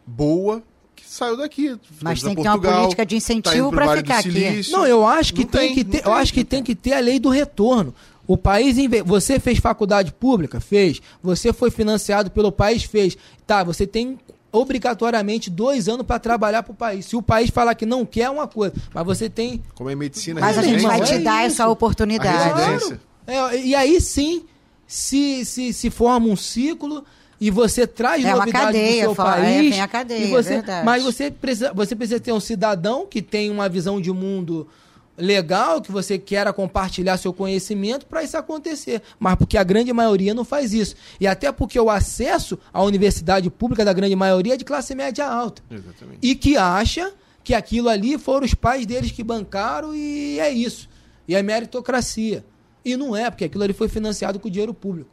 [SPEAKER 2] boa que saiu daqui.
[SPEAKER 3] Mas tem que ter uma política de incentivo tá para ficar aqui.
[SPEAKER 4] Não, eu acho que não tem, tem que ter, tem, eu acho que tem que ter a lei do retorno. O país, você fez faculdade pública? Fez. Você foi financiado pelo país? Fez. Tá, você tem obrigatoriamente dois anos para trabalhar para o país. Se o país falar que não quer, é uma coisa. Mas você tem.
[SPEAKER 2] Como é medicina,
[SPEAKER 3] Mas a gente vai te é dar isso. essa oportunidade.
[SPEAKER 2] Claro.
[SPEAKER 4] É, e aí sim, se, se, se forma um ciclo e você traz
[SPEAKER 3] é
[SPEAKER 4] novidade
[SPEAKER 3] cadeia,
[SPEAKER 4] do seu país.
[SPEAKER 3] É, vem a cadeia,
[SPEAKER 4] você,
[SPEAKER 3] é
[SPEAKER 4] mas você precisa, você precisa ter um cidadão que tem uma visão de mundo legal, que você queira compartilhar seu conhecimento para isso acontecer. Mas porque a grande maioria não faz isso. E até porque o acesso à universidade pública da grande maioria é de classe média alta.
[SPEAKER 2] Exatamente.
[SPEAKER 4] E que acha que aquilo ali foram os pais deles que bancaram e é isso. E é meritocracia. E não é, porque aquilo ali foi financiado com dinheiro público.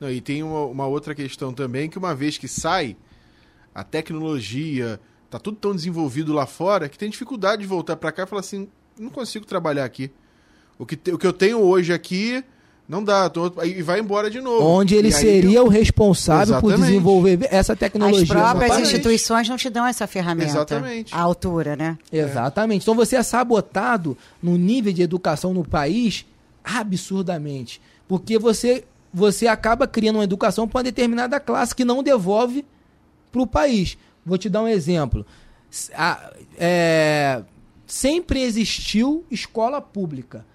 [SPEAKER 2] Não, e tem uma, uma outra questão também, que uma vez que sai a tecnologia, tá tudo tão desenvolvido lá fora que tem dificuldade de voltar para cá e falar assim, não consigo trabalhar aqui. O que, te, o que eu tenho hoje aqui não dá, tô, e vai embora de novo.
[SPEAKER 4] Onde ele
[SPEAKER 2] E
[SPEAKER 4] seria
[SPEAKER 2] eu-
[SPEAKER 4] o responsável por
[SPEAKER 2] Exatamente.
[SPEAKER 4] desenvolver essa tecnologia.
[SPEAKER 3] As próprias
[SPEAKER 2] Exatamente.
[SPEAKER 3] instituições não te dão essa ferramenta
[SPEAKER 2] Exatamente.
[SPEAKER 3] à altura, né?
[SPEAKER 4] Exatamente. Então você é sabotado no nível de educação no país absurdamente. Porque você, você acaba criando uma educação para uma determinada classe que não devolve para o país. Vou te dar um exemplo. A- é, sempre existiu escola pública.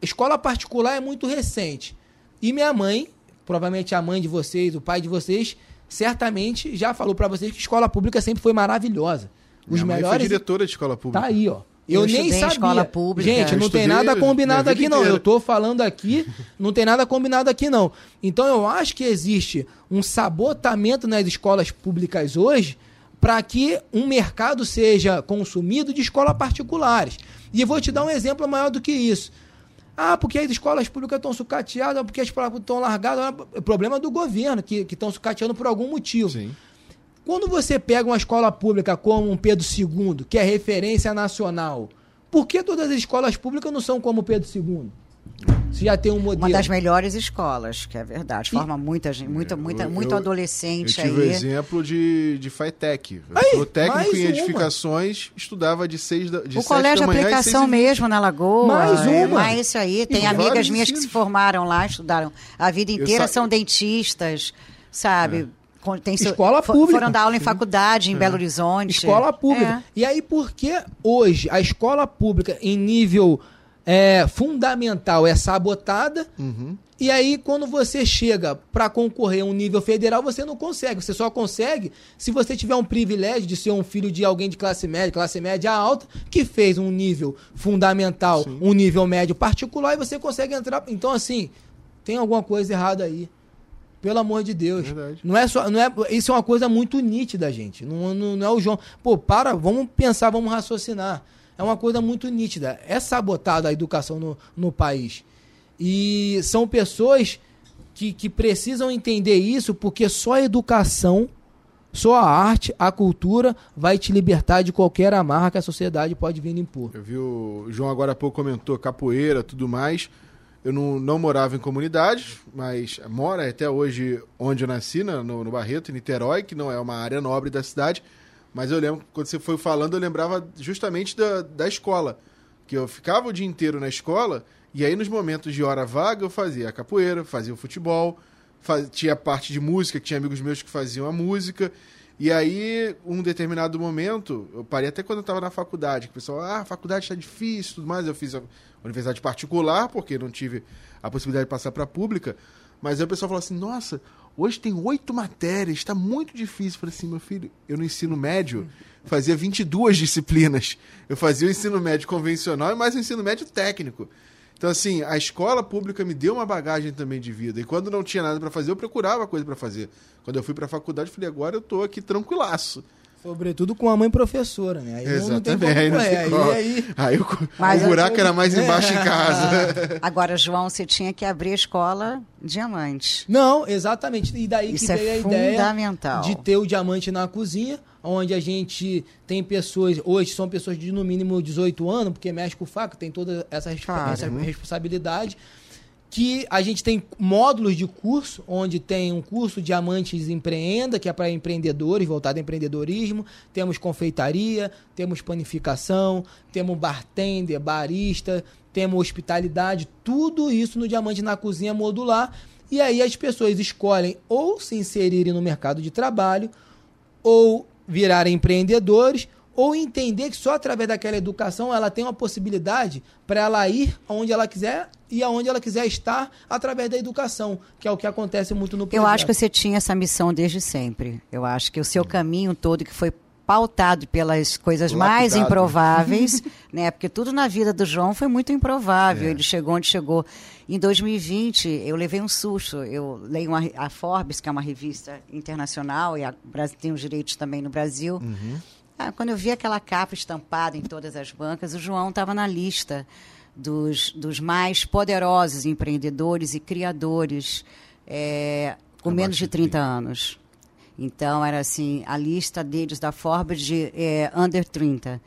[SPEAKER 4] Escola particular é muito recente. E minha mãe, provavelmente a mãe de vocês, o pai de vocês, certamente já falou para vocês que escola pública sempre foi maravilhosa. Os
[SPEAKER 2] Minha mãe
[SPEAKER 4] melhores
[SPEAKER 2] foi diretora de escola pública.
[SPEAKER 4] Tá aí, ó. Eu,
[SPEAKER 3] Eu
[SPEAKER 4] nem sabia.
[SPEAKER 3] escola pública.
[SPEAKER 4] Gente,
[SPEAKER 2] Eu
[SPEAKER 4] não tem nada combinado aqui não.
[SPEAKER 2] inteira.
[SPEAKER 4] Eu tô falando aqui, não tem nada combinado aqui não. Então eu acho que existe um sabotamento nas escolas públicas hoje para que um mercado seja consumido de escolas particulares. E vou te dar um exemplo maior do que isso. Ah, porque as escolas públicas estão sucateadas, porque as escolas estão largadas. É problema do governo, que estão sucateando por algum motivo.
[SPEAKER 2] Sim.
[SPEAKER 4] Quando você pega uma escola pública como um Pedro II, que é referência nacional, por que todas as escolas públicas não são como Pedro II? Se já tem um modelo.
[SPEAKER 3] Uma das melhores escolas, que é verdade.
[SPEAKER 4] E-
[SPEAKER 3] Forma muita gente, muita, muita,
[SPEAKER 2] Eu-
[SPEAKER 3] muito
[SPEAKER 2] eu- Eu
[SPEAKER 3] adolescente
[SPEAKER 2] tive o
[SPEAKER 3] aí.
[SPEAKER 2] exemplo de, de FITEC. Eu
[SPEAKER 4] Aí,
[SPEAKER 2] sou técnico em
[SPEAKER 4] uma.
[SPEAKER 2] edificações, estudava de seis da, de
[SPEAKER 3] O
[SPEAKER 2] sete
[SPEAKER 3] colégio de
[SPEAKER 2] da manhã às
[SPEAKER 3] aplicação
[SPEAKER 2] e
[SPEAKER 3] mesmo na Lagoa.
[SPEAKER 4] Mais
[SPEAKER 3] É,
[SPEAKER 4] uma.
[SPEAKER 3] mais isso aí. Tem
[SPEAKER 2] E
[SPEAKER 3] amigas minhas que se
[SPEAKER 2] ensinos.
[SPEAKER 3] formaram lá, estudaram a vida inteira,
[SPEAKER 2] sa-
[SPEAKER 3] são dentistas, sabe? Com- Tem seu-
[SPEAKER 4] Escola pública.
[SPEAKER 3] Foram dar aula em faculdade em Belo Horizonte.
[SPEAKER 4] Escola pública.
[SPEAKER 3] É.
[SPEAKER 4] E aí, por que hoje a escola pública, em nível é, fundamental, é sabotada?
[SPEAKER 2] Uhum.
[SPEAKER 4] E aí, quando você chega para concorrer a um nível federal, você não consegue. Você só consegue se você tiver um privilégio de ser um filho de alguém de classe média, classe média alta, que fez um nível fundamental, um nível médio particular, e você consegue entrar. Então, assim, tem alguma coisa errada aí. Pelo amor de Deus.
[SPEAKER 2] Verdade.
[SPEAKER 4] Não é só. Não é, isso é uma coisa muito nítida, gente. Não, não, não é o João. Pô, para, vamos pensar, vamos raciocinar. É uma coisa muito nítida. É sabotada a educação no, no país. E são pessoas que, que precisam entender isso, porque só a educação, só a arte, a cultura vai te libertar de qualquer amarra que a sociedade pode vir impor.
[SPEAKER 2] Eu vi o João agora há pouco comentou capoeira, tudo mais. Eu não, não morava em comunidade, mas mora até hoje onde eu nasci, na- no, no Barreto, em Niterói, que não é uma área nobre da cidade. Mas eu lembro, quando você foi falando, eu lembrava justamente da, da escola. Que eu ficava o dia inteiro na escola, e aí nos momentos de hora vaga eu fazia a capoeira, fazia o futebol, fa- tinha parte de música, que tinha amigos meus que faziam a música. E aí, um determinado momento, eu parei até quando eu estava na faculdade, que o pessoal, ah, a faculdade está difícil tudo mais. Eu fiz a universidade particular, porque não tive a possibilidade de passar para a pública. Mas aí o pessoal falou assim: nossa, hoje tem oito matérias, está muito difícil. Eu falei assim: meu filho, eu no ensino médio fazia 22 disciplinas. Eu fazia o ensino médio convencional e mais o ensino médio técnico. Então, assim, a escola pública me deu uma bagagem também de vida. E quando não tinha nada para fazer, eu procurava coisa para fazer. Quando eu fui para a faculdade, eu falei: agora eu tô aqui tranquilaço.
[SPEAKER 4] Sobretudo com a mãe professora, né? Aí não- não tem como
[SPEAKER 2] Exatamente. aí
[SPEAKER 4] Aí- aí-
[SPEAKER 2] Aí o,
[SPEAKER 3] Mas
[SPEAKER 2] o
[SPEAKER 3] eu-
[SPEAKER 2] buraco era mais embaixo em casa.
[SPEAKER 3] Agora, João, você tinha que abrir a escola diamante.
[SPEAKER 4] Não, exatamente. E daí
[SPEAKER 3] Isso
[SPEAKER 4] que
[SPEAKER 3] é
[SPEAKER 4] veio a ideia
[SPEAKER 3] fundamental.
[SPEAKER 4] de ter o diamante na cozinha, onde a gente tem pessoas, hoje são pessoas de no mínimo 18 anos, porque mexe com faca, tem toda essa,
[SPEAKER 3] Claro.
[SPEAKER 4] essa responsabilidade. Que a gente tem módulos de curso, onde tem um curso Diamantes Empreenda, que é para empreendedores, voltado a empreendedorismo. Temos confeitaria, temos panificação, temos bartender, barista, temos hospitalidade, tudo isso no Diamante na Cozinha modular. E aí as pessoas escolhem ou se inserirem no mercado de trabalho, ou virarem empreendedores, ou entender que só através daquela educação ela tem uma possibilidade para ela ir aonde ela quiser e aonde ela quiser estar através da educação, que é o que acontece muito no projeto.
[SPEAKER 3] Eu acho que você tinha essa missão desde sempre. Eu acho que o seu caminho todo que foi pautado pelas coisas mais
[SPEAKER 2] Lapidado.
[SPEAKER 3] improváveis, né? Porque tudo na vida do João foi muito improvável.
[SPEAKER 2] É.
[SPEAKER 3] Ele chegou onde chegou. Em 2020, eu levei um susto. Eu leio uma, a Forbes, que é uma revista internacional, e a, Brasil- tem os direitos também no Brasil. Ah, quando eu vi aquela capa estampada em todas as bancas, o João estava na lista dos, dos mais poderosos empreendedores e criadores é, com
[SPEAKER 2] Abaixo
[SPEAKER 3] menos de
[SPEAKER 2] de
[SPEAKER 3] 30 anos. Então, era assim, a lista deles da Forbes de é, under 30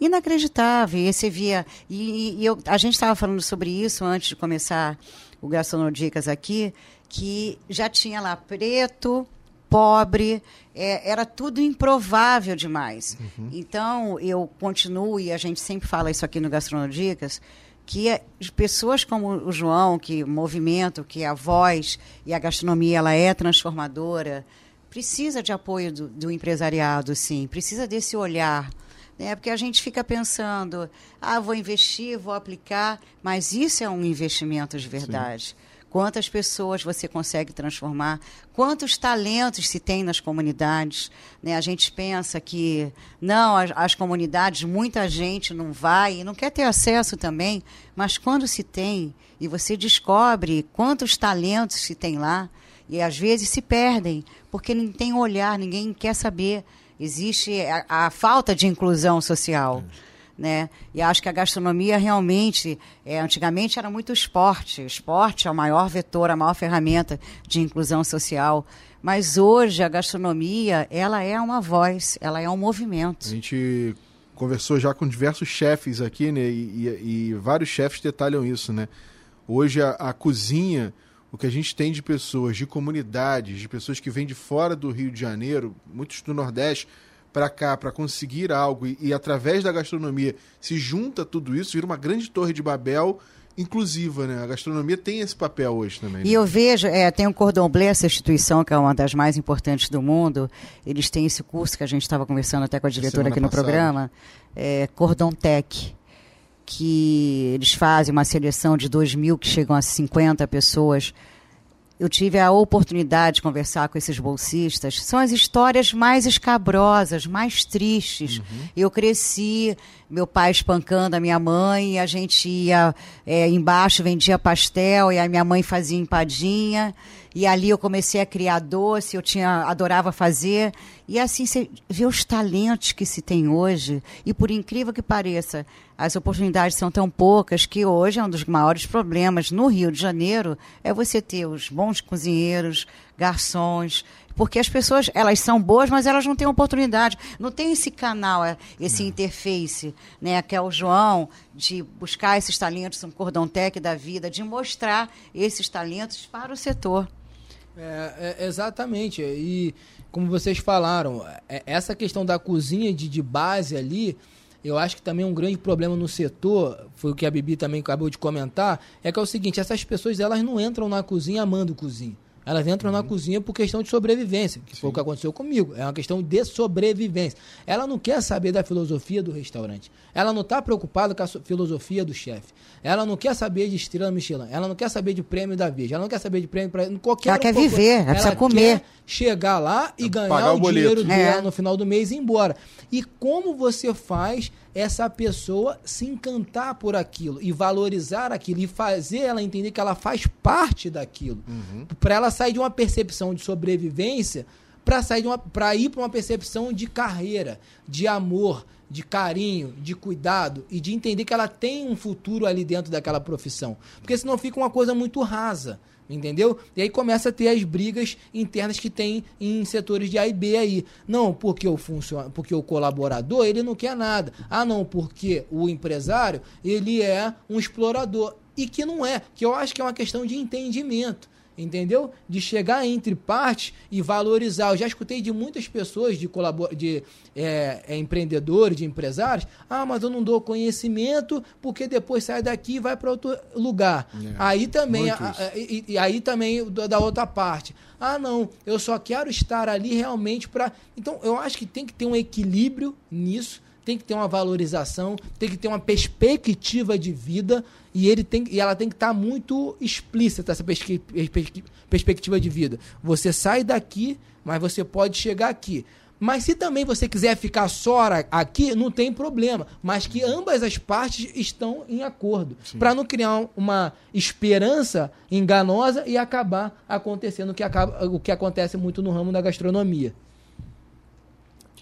[SPEAKER 3] inacreditável. E você via. E, e eu, a gente estava falando sobre isso antes de começar o Gastronodicas aqui, que já tinha lá preto, pobre, é, era tudo improvável demais. Uhum. Então, eu continuo, e a gente sempre fala isso aqui no Gastronodicas, que é, pessoas como o João, que o movimento, que a voz e a gastronomia ela é transformadora, precisa de apoio do, do empresariado, sim, precisa desse olhar né? Porque a gente fica pensando, ah, vou investir, vou aplicar, mas isso é um investimento de verdade. Sim. Quantas pessoas você consegue transformar? Quantos talentos se tem nas comunidades? Né? A gente pensa que, não, as, as comunidades, muita gente não vai e não quer ter acesso também, mas quando se tem e você descobre quantos talentos se tem lá, e às vezes se perdem, porque não tem olhar, ninguém quer saber existe a, a falta de inclusão social. Né? E acho que a gastronomia realmente, é, antigamente era muito esporte. Esporte é o maior vetor, a maior ferramenta de inclusão social. Mas hoje a gastronomia, ela é uma voz, ela é um movimento.
[SPEAKER 2] A gente conversou já com diversos chefes aqui, né? E, e, e vários chefes detalham isso, né? Hoje a, a cozinha o que a gente tem de pessoas, de comunidades, de pessoas que vêm de fora do Rio de Janeiro, muitos do Nordeste, para cá para conseguir algo e, e, através da gastronomia se junta tudo isso, vira uma grande torre de Babel inclusiva, né? A gastronomia tem esse papel hoje também.
[SPEAKER 3] E né? eu vejo, é, tem o Cordon Bleu, essa instituição que é uma das mais importantes do mundo, eles têm esse curso que a gente estava conversando até com a diretora aqui no passada. programa, é, Cordon Tech que eles fazem uma seleção de 2 mil que chegam a 50 pessoas. Eu tive a oportunidade de conversar com esses bolsistas. São as histórias mais escabrosas, mais tristes. Uhum. Eu cresci, meu pai espancando a minha mãe, a gente ia é, embaixo, vendia pastel, e a minha mãe fazia empadinha. E ali eu comecei a criar doce, eu tinha adorava fazer. E assim você vê os talentos que se tem hoje. E por incrível que pareça, as oportunidades são tão poucas que hoje é um dos maiores problemas no Rio de Janeiro é você ter os bons cozinheiros, garçons, porque as pessoas elas são boas, mas elas não têm oportunidade, não tem esse canal, é, esse interface, né, que é o João de buscar esses talentos, um cordão tech da vida, de mostrar esses talentos para o setor.
[SPEAKER 4] É, é, exatamente. E como vocês falaram, é, essa questão da cozinha de, de base ali, eu acho que também um grande problema no setor, foi o que a Bibi também acabou de comentar, é que é o seguinte, essas pessoas elas não entram na cozinha amando cozinha. Elas entram uhum. na cozinha por questão de sobrevivência, que Sim. foi o que aconteceu comigo. É uma questão de sobrevivência. Ela não quer saber da filosofia do restaurante. Ela não está preocupada com a filosofia do chefe. Ela não quer saber de estrela Michelin. Ela não quer saber de prêmio da Veja. Ela não quer saber de prêmio para qualquer.
[SPEAKER 3] Ela quer viver, ela, ela precisa comer. Quer
[SPEAKER 4] chegar lá e ganhar o, o dinheiro dela é. no final do mês e ir embora. E como você faz essa pessoa se encantar por aquilo e valorizar aquilo e fazer ela entender que ela faz parte daquilo. Uhum. Para ela sair de uma percepção de sobrevivência para sair para ir para uma percepção de carreira, de amor, de carinho, de cuidado e de entender que ela tem um futuro ali dentro daquela profissão. Porque senão fica uma coisa muito rasa. Entendeu? E aí começa a ter as brigas internas que tem em setores de A e B aí. Não, porque o funciona, porque o colaborador, ele não quer nada. Ah, não, porque o empresário, ele é um explorador. E que não é, que eu acho que é uma questão de entendimento entendeu? De chegar entre partes e valorizar. Eu já escutei de muitas pessoas, de, colabor de é, é, empreendedores, de empresários, ah, mas eu não dou conhecimento porque depois sai daqui e vai para outro lugar. É, aí também, a, a, e, e, aí também da outra parte. Ah, não, eu só quero estar ali realmente para. Então, eu acho que tem que ter um equilíbrio nisso tem que ter uma valorização, tem que ter uma perspectiva de vida e ele tem e ela tem que estar tá muito explícita essa perspectiva de vida. Você sai daqui, mas você pode chegar aqui. Mas se também você quiser ficar só aqui, não tem problema. Mas que ambas as partes estão em acordo. Para não criar uma esperança enganosa e acabar acontecendo o que, acaba, o que acontece muito no ramo da gastronomia.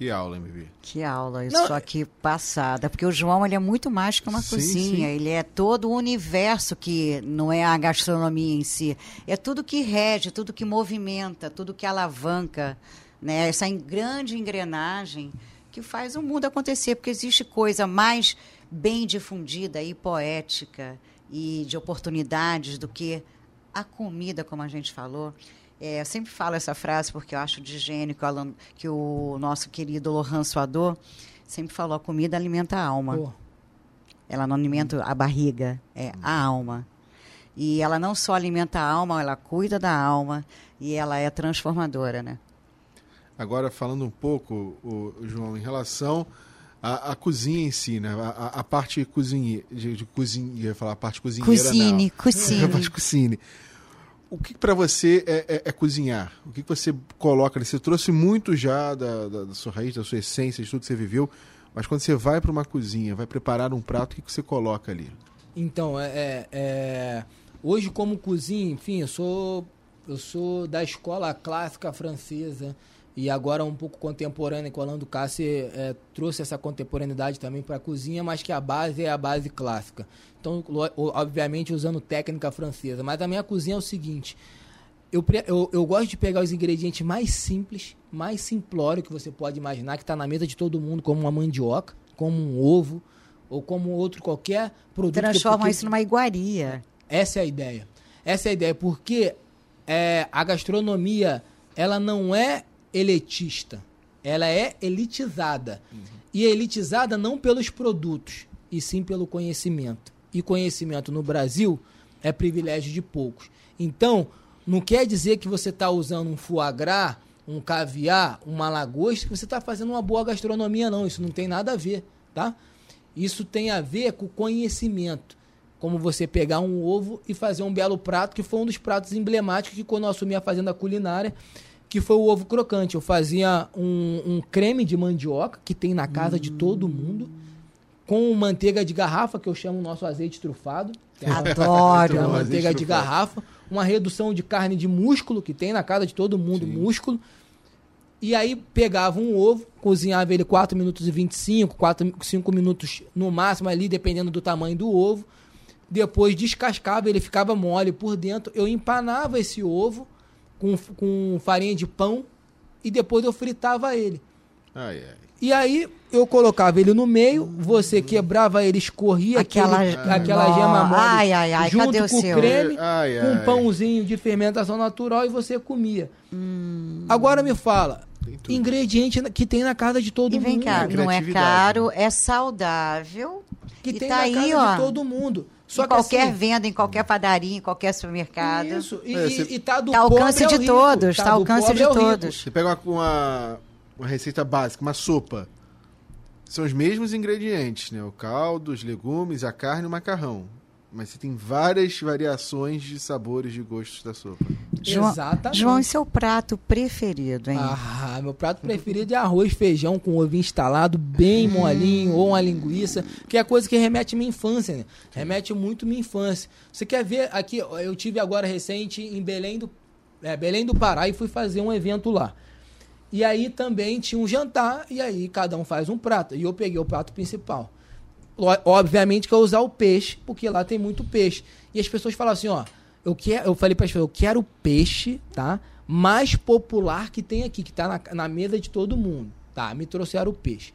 [SPEAKER 2] Que aula, MV.
[SPEAKER 3] Que aula, isso Não, aqui passada. Porque o João ele é muito mais que uma sim, cozinha. Sim. Ele é todo o universo que não é a gastronomia em si. É tudo que rege, tudo que movimenta, tudo que alavanca né? Essa grande engrenagem que faz o mundo acontecer, porque existe coisa mais bem difundida e poética e de oportunidades do que a comida, como a gente falou. É, eu sempre falo essa frase porque eu acho de gênio que o, Alan, que o nosso querido Lohan Suador sempre falou: a comida alimenta a alma.
[SPEAKER 4] Pô,
[SPEAKER 3] Ela não alimenta a barriga, é a alma. E ela não só alimenta a alma, ela cuida da alma e ela é transformadora, né?
[SPEAKER 2] Agora, falando um pouco, o, João, em relação à, à cozinha em si, né? A, a- a parte cozinha, de, de cozinha, ia falar a parte cozinheira,
[SPEAKER 3] Cuisine,
[SPEAKER 2] não. A parte cuisine. O que para você é, é- é cozinhar? O que, que você coloca? ali? Você trouxe muito já da, da- da sua raiz, da sua essência, de tudo que você viveu, mas quando você vai para uma cozinha, vai preparar um prato, o que, que você coloca ali?
[SPEAKER 4] Então, é, é- é, hoje como cozinha, enfim, eu sou eu sou da escola clássica francesa e agora um pouco contemporânea, que o Alain Ducasse é, trouxe essa contemporaneidade também para a cozinha, mas que a base é a base clássica. Então, obviamente usando técnica francesa, mas a minha cozinha é o seguinte, eu, eu, eu gosto de pegar os ingredientes mais simples, mais simplório que você pode imaginar, que está na mesa de todo mundo, como uma mandioca, como um ovo, ou como outro qualquer produto.
[SPEAKER 3] Transforma isso numa iguaria.
[SPEAKER 4] essa é a ideia. Essa é a ideia, porque é, a gastronomia ela não é elitista, ela é elitizada. E é elitizada não pelos produtos, e sim pelo conhecimento. E conhecimento no Brasil é privilégio de poucos. Então, não quer dizer que você está usando um foie gras, um caviar, uma lagosta, que você está fazendo uma boa gastronomia, não. Isso não tem nada a ver, tá? Isso tem a ver com conhecimento. Como você pegar um ovo e fazer um belo prato, que foi um dos pratos emblemáticos que quando eu assumi a fazenda culinária, que foi o ovo crocante. Eu fazia um, um creme de mandioca, que tem na casa de todo mundo, com manteiga de garrafa, que eu chamo o nosso azeite trufado. que é
[SPEAKER 3] Adoro.
[SPEAKER 4] é
[SPEAKER 2] Bom,
[SPEAKER 4] manteiga de
[SPEAKER 2] trufado.
[SPEAKER 4] garrafa, uma redução de carne de músculo, que tem na casa de todo mundo,
[SPEAKER 2] Sim.
[SPEAKER 4] músculo. E aí pegava um ovo, cozinhava ele 4 minutos e 25, 4, 5 minutos no máximo ali, dependendo do tamanho do ovo. Depois descascava, ele ficava mole por dentro. Eu empanava esse ovo com, com farinha de pão e depois eu fritava ele.
[SPEAKER 2] Ai, ai.
[SPEAKER 4] E aí eu colocava ele no meio, você quebrava ele, escorria
[SPEAKER 3] Aquela,
[SPEAKER 4] aquele- aquela gema mole
[SPEAKER 3] Ai, ai, ai,
[SPEAKER 4] junto
[SPEAKER 3] cadê o
[SPEAKER 4] com
[SPEAKER 3] seu?
[SPEAKER 4] o creme,
[SPEAKER 2] Ai,
[SPEAKER 4] com um pãozinho de fermentação natural e você comia.
[SPEAKER 3] Hum.
[SPEAKER 4] Agora me fala, ingrediente que tem na casa de todo
[SPEAKER 3] E vem
[SPEAKER 4] mundo.
[SPEAKER 3] cá, não é caro, é saudável.
[SPEAKER 4] Que
[SPEAKER 3] e
[SPEAKER 4] tem
[SPEAKER 3] tá
[SPEAKER 4] na
[SPEAKER 3] aí,
[SPEAKER 4] casa
[SPEAKER 3] ó.
[SPEAKER 4] de todo mundo. Só
[SPEAKER 3] em
[SPEAKER 4] que
[SPEAKER 3] qualquer
[SPEAKER 4] assim,
[SPEAKER 3] venda, em qualquer padaria, em qualquer supermercado.
[SPEAKER 4] Isso, e,
[SPEAKER 2] É,
[SPEAKER 4] e-
[SPEAKER 2] você-
[SPEAKER 4] e tá do
[SPEAKER 3] Tá alcance
[SPEAKER 4] ao
[SPEAKER 3] de
[SPEAKER 4] rico,
[SPEAKER 3] todos, tá ao alcance de
[SPEAKER 4] rico.
[SPEAKER 3] todos.
[SPEAKER 2] Você pega uma, uma, uma receita básica, uma sopa. São os mesmos ingredientes, né? O caldo, os legumes, a carne e o macarrão. Mas você tem várias variações de sabores, de gostos da sopa.
[SPEAKER 3] João,
[SPEAKER 4] Exatamente.
[SPEAKER 3] João, e seu prato preferido, hein?
[SPEAKER 4] Ah, meu prato preferido é arroz, feijão com ovinho instalado, bem molinho, ou uma linguiça, que é coisa que remete à minha infância, né? Remete muito à minha infância. Você quer ver aqui, eu tive agora recente em Belém do, é, Belém do Pará e fui fazer um evento lá. E aí também tinha um jantar, e aí cada um faz um prato. E eu peguei o prato principal. Obviamente que eu usar o peixe, porque lá tem muito peixe. E as pessoas falam assim, ó, eu, quero, eu falei para as pessoas, eu quero o peixe, tá? Mais popular que tem aqui, que tá na, na mesa de todo mundo. Tá, me trouxeram o peixe.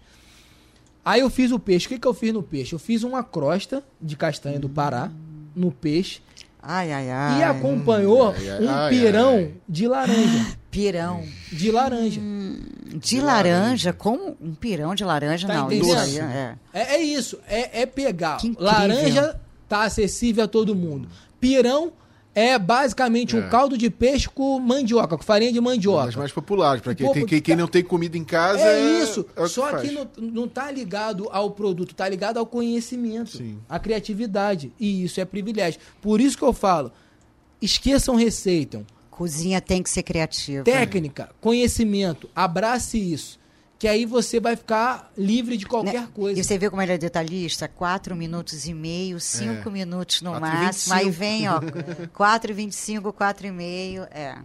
[SPEAKER 4] Aí eu fiz o peixe. O que, que eu fiz no peixe? Eu fiz uma crosta de castanha do Pará no peixe
[SPEAKER 3] Ai, ai, ai.
[SPEAKER 4] e acompanhou
[SPEAKER 2] Ai, ai,
[SPEAKER 4] um
[SPEAKER 2] ai,
[SPEAKER 4] pirão
[SPEAKER 2] ai.
[SPEAKER 4] de laranja.
[SPEAKER 3] Pirão.
[SPEAKER 4] De laranja.
[SPEAKER 3] De laranja, como um pirão de laranja,
[SPEAKER 4] Tá
[SPEAKER 3] não.
[SPEAKER 4] entendendo?
[SPEAKER 3] Isso aí, é.
[SPEAKER 4] É, é isso, é, é pegar. Laranja tá acessível a todo mundo. Pirão é basicamente
[SPEAKER 2] É.
[SPEAKER 4] um caldo de peixe com mandioca, com farinha de
[SPEAKER 2] As
[SPEAKER 4] mandioca.
[SPEAKER 2] mais populares, para quem, tem, quem, quem não tem comida em casa.
[SPEAKER 4] É isso.
[SPEAKER 2] é o
[SPEAKER 4] Só
[SPEAKER 2] faz.
[SPEAKER 4] que não, não tá ligado ao produto, tá ligado ao conhecimento,
[SPEAKER 2] Sim.
[SPEAKER 4] à criatividade. E isso é privilégio. Por isso que eu falo, esqueçam receita,
[SPEAKER 3] Cozinha tem que ser criativa.
[SPEAKER 4] técnica, conhecimento, abrace isso. Que aí você vai ficar livre de qualquer
[SPEAKER 3] Né?
[SPEAKER 4] coisa.
[SPEAKER 3] E você vê como ele é detalhista? Quatro minutos e meio, cinco
[SPEAKER 2] É.
[SPEAKER 3] minutos no
[SPEAKER 2] Quatro
[SPEAKER 3] máximo. Aí
[SPEAKER 2] 25.
[SPEAKER 3] vem, ó, quatro e vinte e cinco, quatro e meio. É.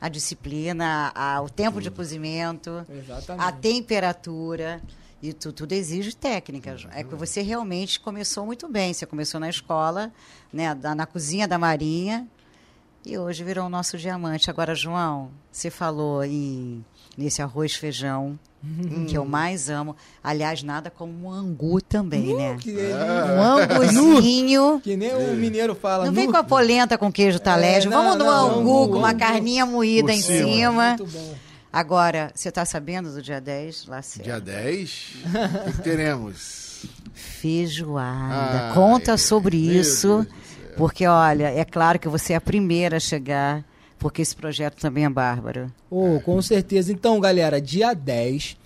[SPEAKER 3] A disciplina, a- o tempo de cozimento,
[SPEAKER 4] Exatamente.
[SPEAKER 3] a temperatura. E tu, tudo exige técnica. Ju. É que você realmente começou muito bem. Você começou na escola, né, na cozinha da Marinha. E hoje virou o nosso diamante. Agora, João, você falou em, nesse arroz feijão,
[SPEAKER 4] Hum.
[SPEAKER 3] que eu mais amo. Aliás, nada como um angu também, né?
[SPEAKER 4] Que, delícia.
[SPEAKER 3] Um anguzinho.
[SPEAKER 4] que nem o mineiro fala.
[SPEAKER 3] Não vem com a polenta com queijo talégio.
[SPEAKER 4] não,
[SPEAKER 3] Vamos no
[SPEAKER 4] não,
[SPEAKER 3] angu
[SPEAKER 4] angu,
[SPEAKER 3] com uma
[SPEAKER 4] angu.
[SPEAKER 3] carninha moída
[SPEAKER 2] Por
[SPEAKER 3] em
[SPEAKER 2] cima.
[SPEAKER 3] cima.
[SPEAKER 4] Muito bom.
[SPEAKER 3] Agora, você está sabendo do dia 10? Lá
[SPEAKER 2] Dia 10, o que teremos?
[SPEAKER 3] Feijoada.
[SPEAKER 2] Ai,
[SPEAKER 3] Conta sobre isso.
[SPEAKER 2] Deus
[SPEAKER 3] Porque, olha, é claro que você é a primeira a chegar, porque esse projeto também é bárbaro.
[SPEAKER 4] Oh, com certeza. Então, galera, dia 10,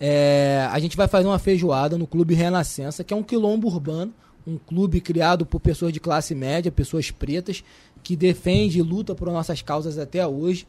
[SPEAKER 4] é, a gente vai fazer uma feijoada no Clube Renascença, que é um quilombo urbano, um clube criado por pessoas de classe média, pessoas pretas, que defende e luta por nossas causas até hoje.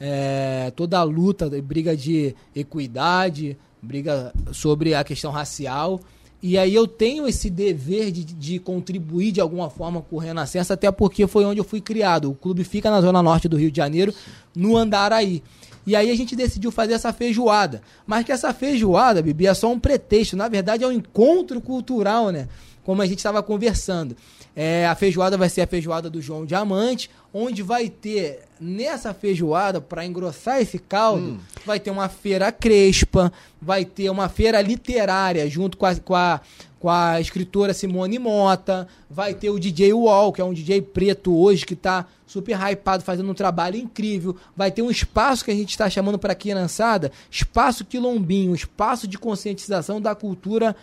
[SPEAKER 4] É, toda a luta, briga de equidade, briga sobre a questão racial. E aí eu tenho esse dever de, de contribuir de alguma forma com o Renascença, até porque foi onde eu fui criado. O clube fica na zona norte do Rio de Janeiro, no Andaraí. E aí a gente decidiu fazer essa feijoada. Mas que essa feijoada, Bibi, é só um pretexto. Na verdade, é um encontro cultural, né? Como a gente estava conversando. É, a feijoada vai ser a feijoada do João Diamante, onde vai ter nessa feijoada, para engrossar esse caldo, vai ter uma feira crespa, vai ter uma feira literária junto com a, com a, com a escritora Simone Mota, vai ter o DJ Wall, que é um DJ preto hoje que está super hypado, fazendo um trabalho incrível. Vai ter um espaço que a gente está chamando para a criançada, espaço quilombinho, espaço de conscientização da cultura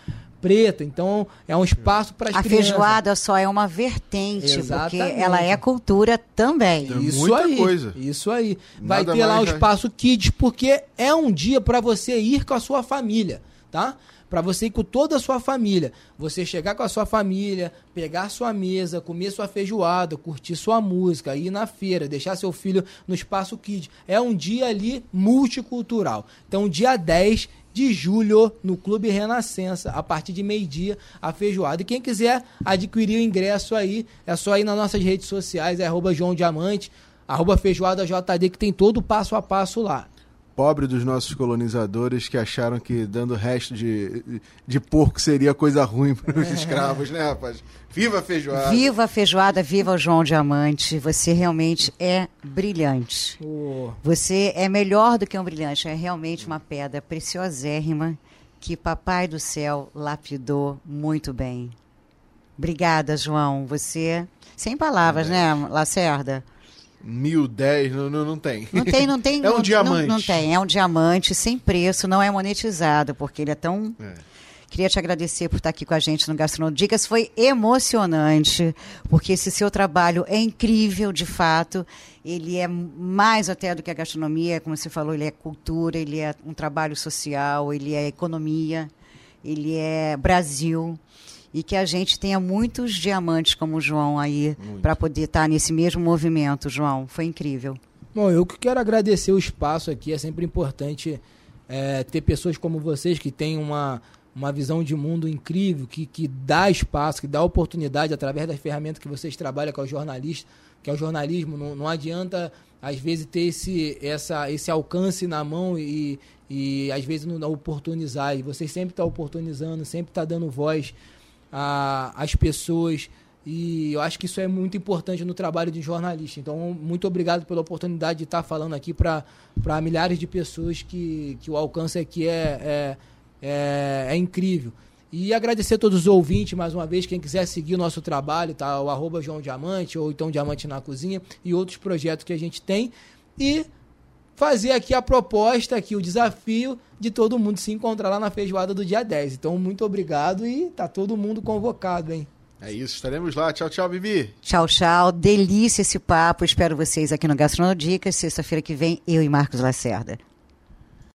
[SPEAKER 4] preta. Então, é um espaço para as
[SPEAKER 3] A
[SPEAKER 4] crianças.
[SPEAKER 3] feijoada só é uma vertente, porque
[SPEAKER 4] Exatamente.
[SPEAKER 3] ela é cultura também.
[SPEAKER 2] Tem
[SPEAKER 4] Isso
[SPEAKER 2] muita
[SPEAKER 4] aí,
[SPEAKER 2] coisa.
[SPEAKER 4] Isso aí. Vai
[SPEAKER 2] Nada
[SPEAKER 4] ter lá o
[SPEAKER 2] mais, né?
[SPEAKER 4] espaço Kids, porque é um dia para você ir com a sua família, tá? Para você ir com toda a sua família. Você chegar com a sua família, pegar sua mesa, comer sua feijoada, curtir sua música, ir na feira, deixar seu filho no espaço Kids. É um dia ali multicultural. Então, dia 10 de julho, no Clube Renascença, a partir de meio-dia, a feijoada. E quem quiser adquirir o ingresso aí, é só ir nas nossas redes sociais, é arroba João Diamante, arroba feijoada JD, que tem todo o passo a passo lá.
[SPEAKER 2] Pobre dos nossos colonizadores que acharam que dando resto de, de porco seria coisa ruim para os escravos, né, rapaz? Viva a feijoada!
[SPEAKER 3] Viva a feijoada, viva o João Diamante. Você realmente é brilhante.
[SPEAKER 4] Ô,
[SPEAKER 3] Você é melhor do que um brilhante, é realmente uma pedra preciosérrima que Papai do Céu lapidou muito bem. Obrigada, João. Você. Sem palavras, né, Lacerda?
[SPEAKER 2] Mil, dez, não, não, não tem.
[SPEAKER 3] Não tem, não tem.
[SPEAKER 2] É um
[SPEAKER 3] não-
[SPEAKER 2] diamante.
[SPEAKER 3] Não, não tem, é um diamante sem preço, não é monetizado, porque ele é tão.
[SPEAKER 2] É.
[SPEAKER 3] Queria te agradecer por estar aqui com a gente no Gastronodicas. Foi emocionante, porque esse seu trabalho é incrível, de fato. Ele é mais até do que a gastronomia, como você falou, ele é cultura, ele é um trabalho social, ele é economia, ele é Brasil. E que a gente tenha muitos diamantes como o João aí, para poder estar nesse mesmo movimento, João. Foi incrível.
[SPEAKER 4] Bom, eu que quero agradecer o espaço aqui. É sempre importante é, ter pessoas como vocês que têm uma, uma visão de mundo incrível, que, que dá espaço, que dá oportunidade através das ferramentas que vocês trabalham, que é o jornalista, que é o jornalismo. Não, não adianta, às vezes, ter esse, essa, esse alcance na mão e, e às vezes não oportunizar. E vocês sempre estão oportunizando, sempre estão dando voz a- às pessoas. E eu acho que isso é muito importante no trabalho de jornalista. Então, muito obrigado pela oportunidade de estar falando aqui para milhares de pessoas que, que o alcance aqui é, é, é, é incrível. E agradecer a todos os ouvintes, mais uma vez, quem quiser seguir o nosso trabalho, tá? O arroba João Diamante, ou então Diamante na Cozinha, e outros projetos que a gente tem. E fazer aqui a proposta, aqui o desafio de todo mundo se encontrar lá na feijoada do dia 10. Então, muito obrigado e tá todo mundo convocado, hein?
[SPEAKER 2] É isso, estaremos lá. Tchau, tchau, Bibi.
[SPEAKER 3] Tchau, tchau. Delícia esse papo. Espero vocês aqui no Gastronodicas. Sexta-feira que vem, eu e Marcos Lacerda.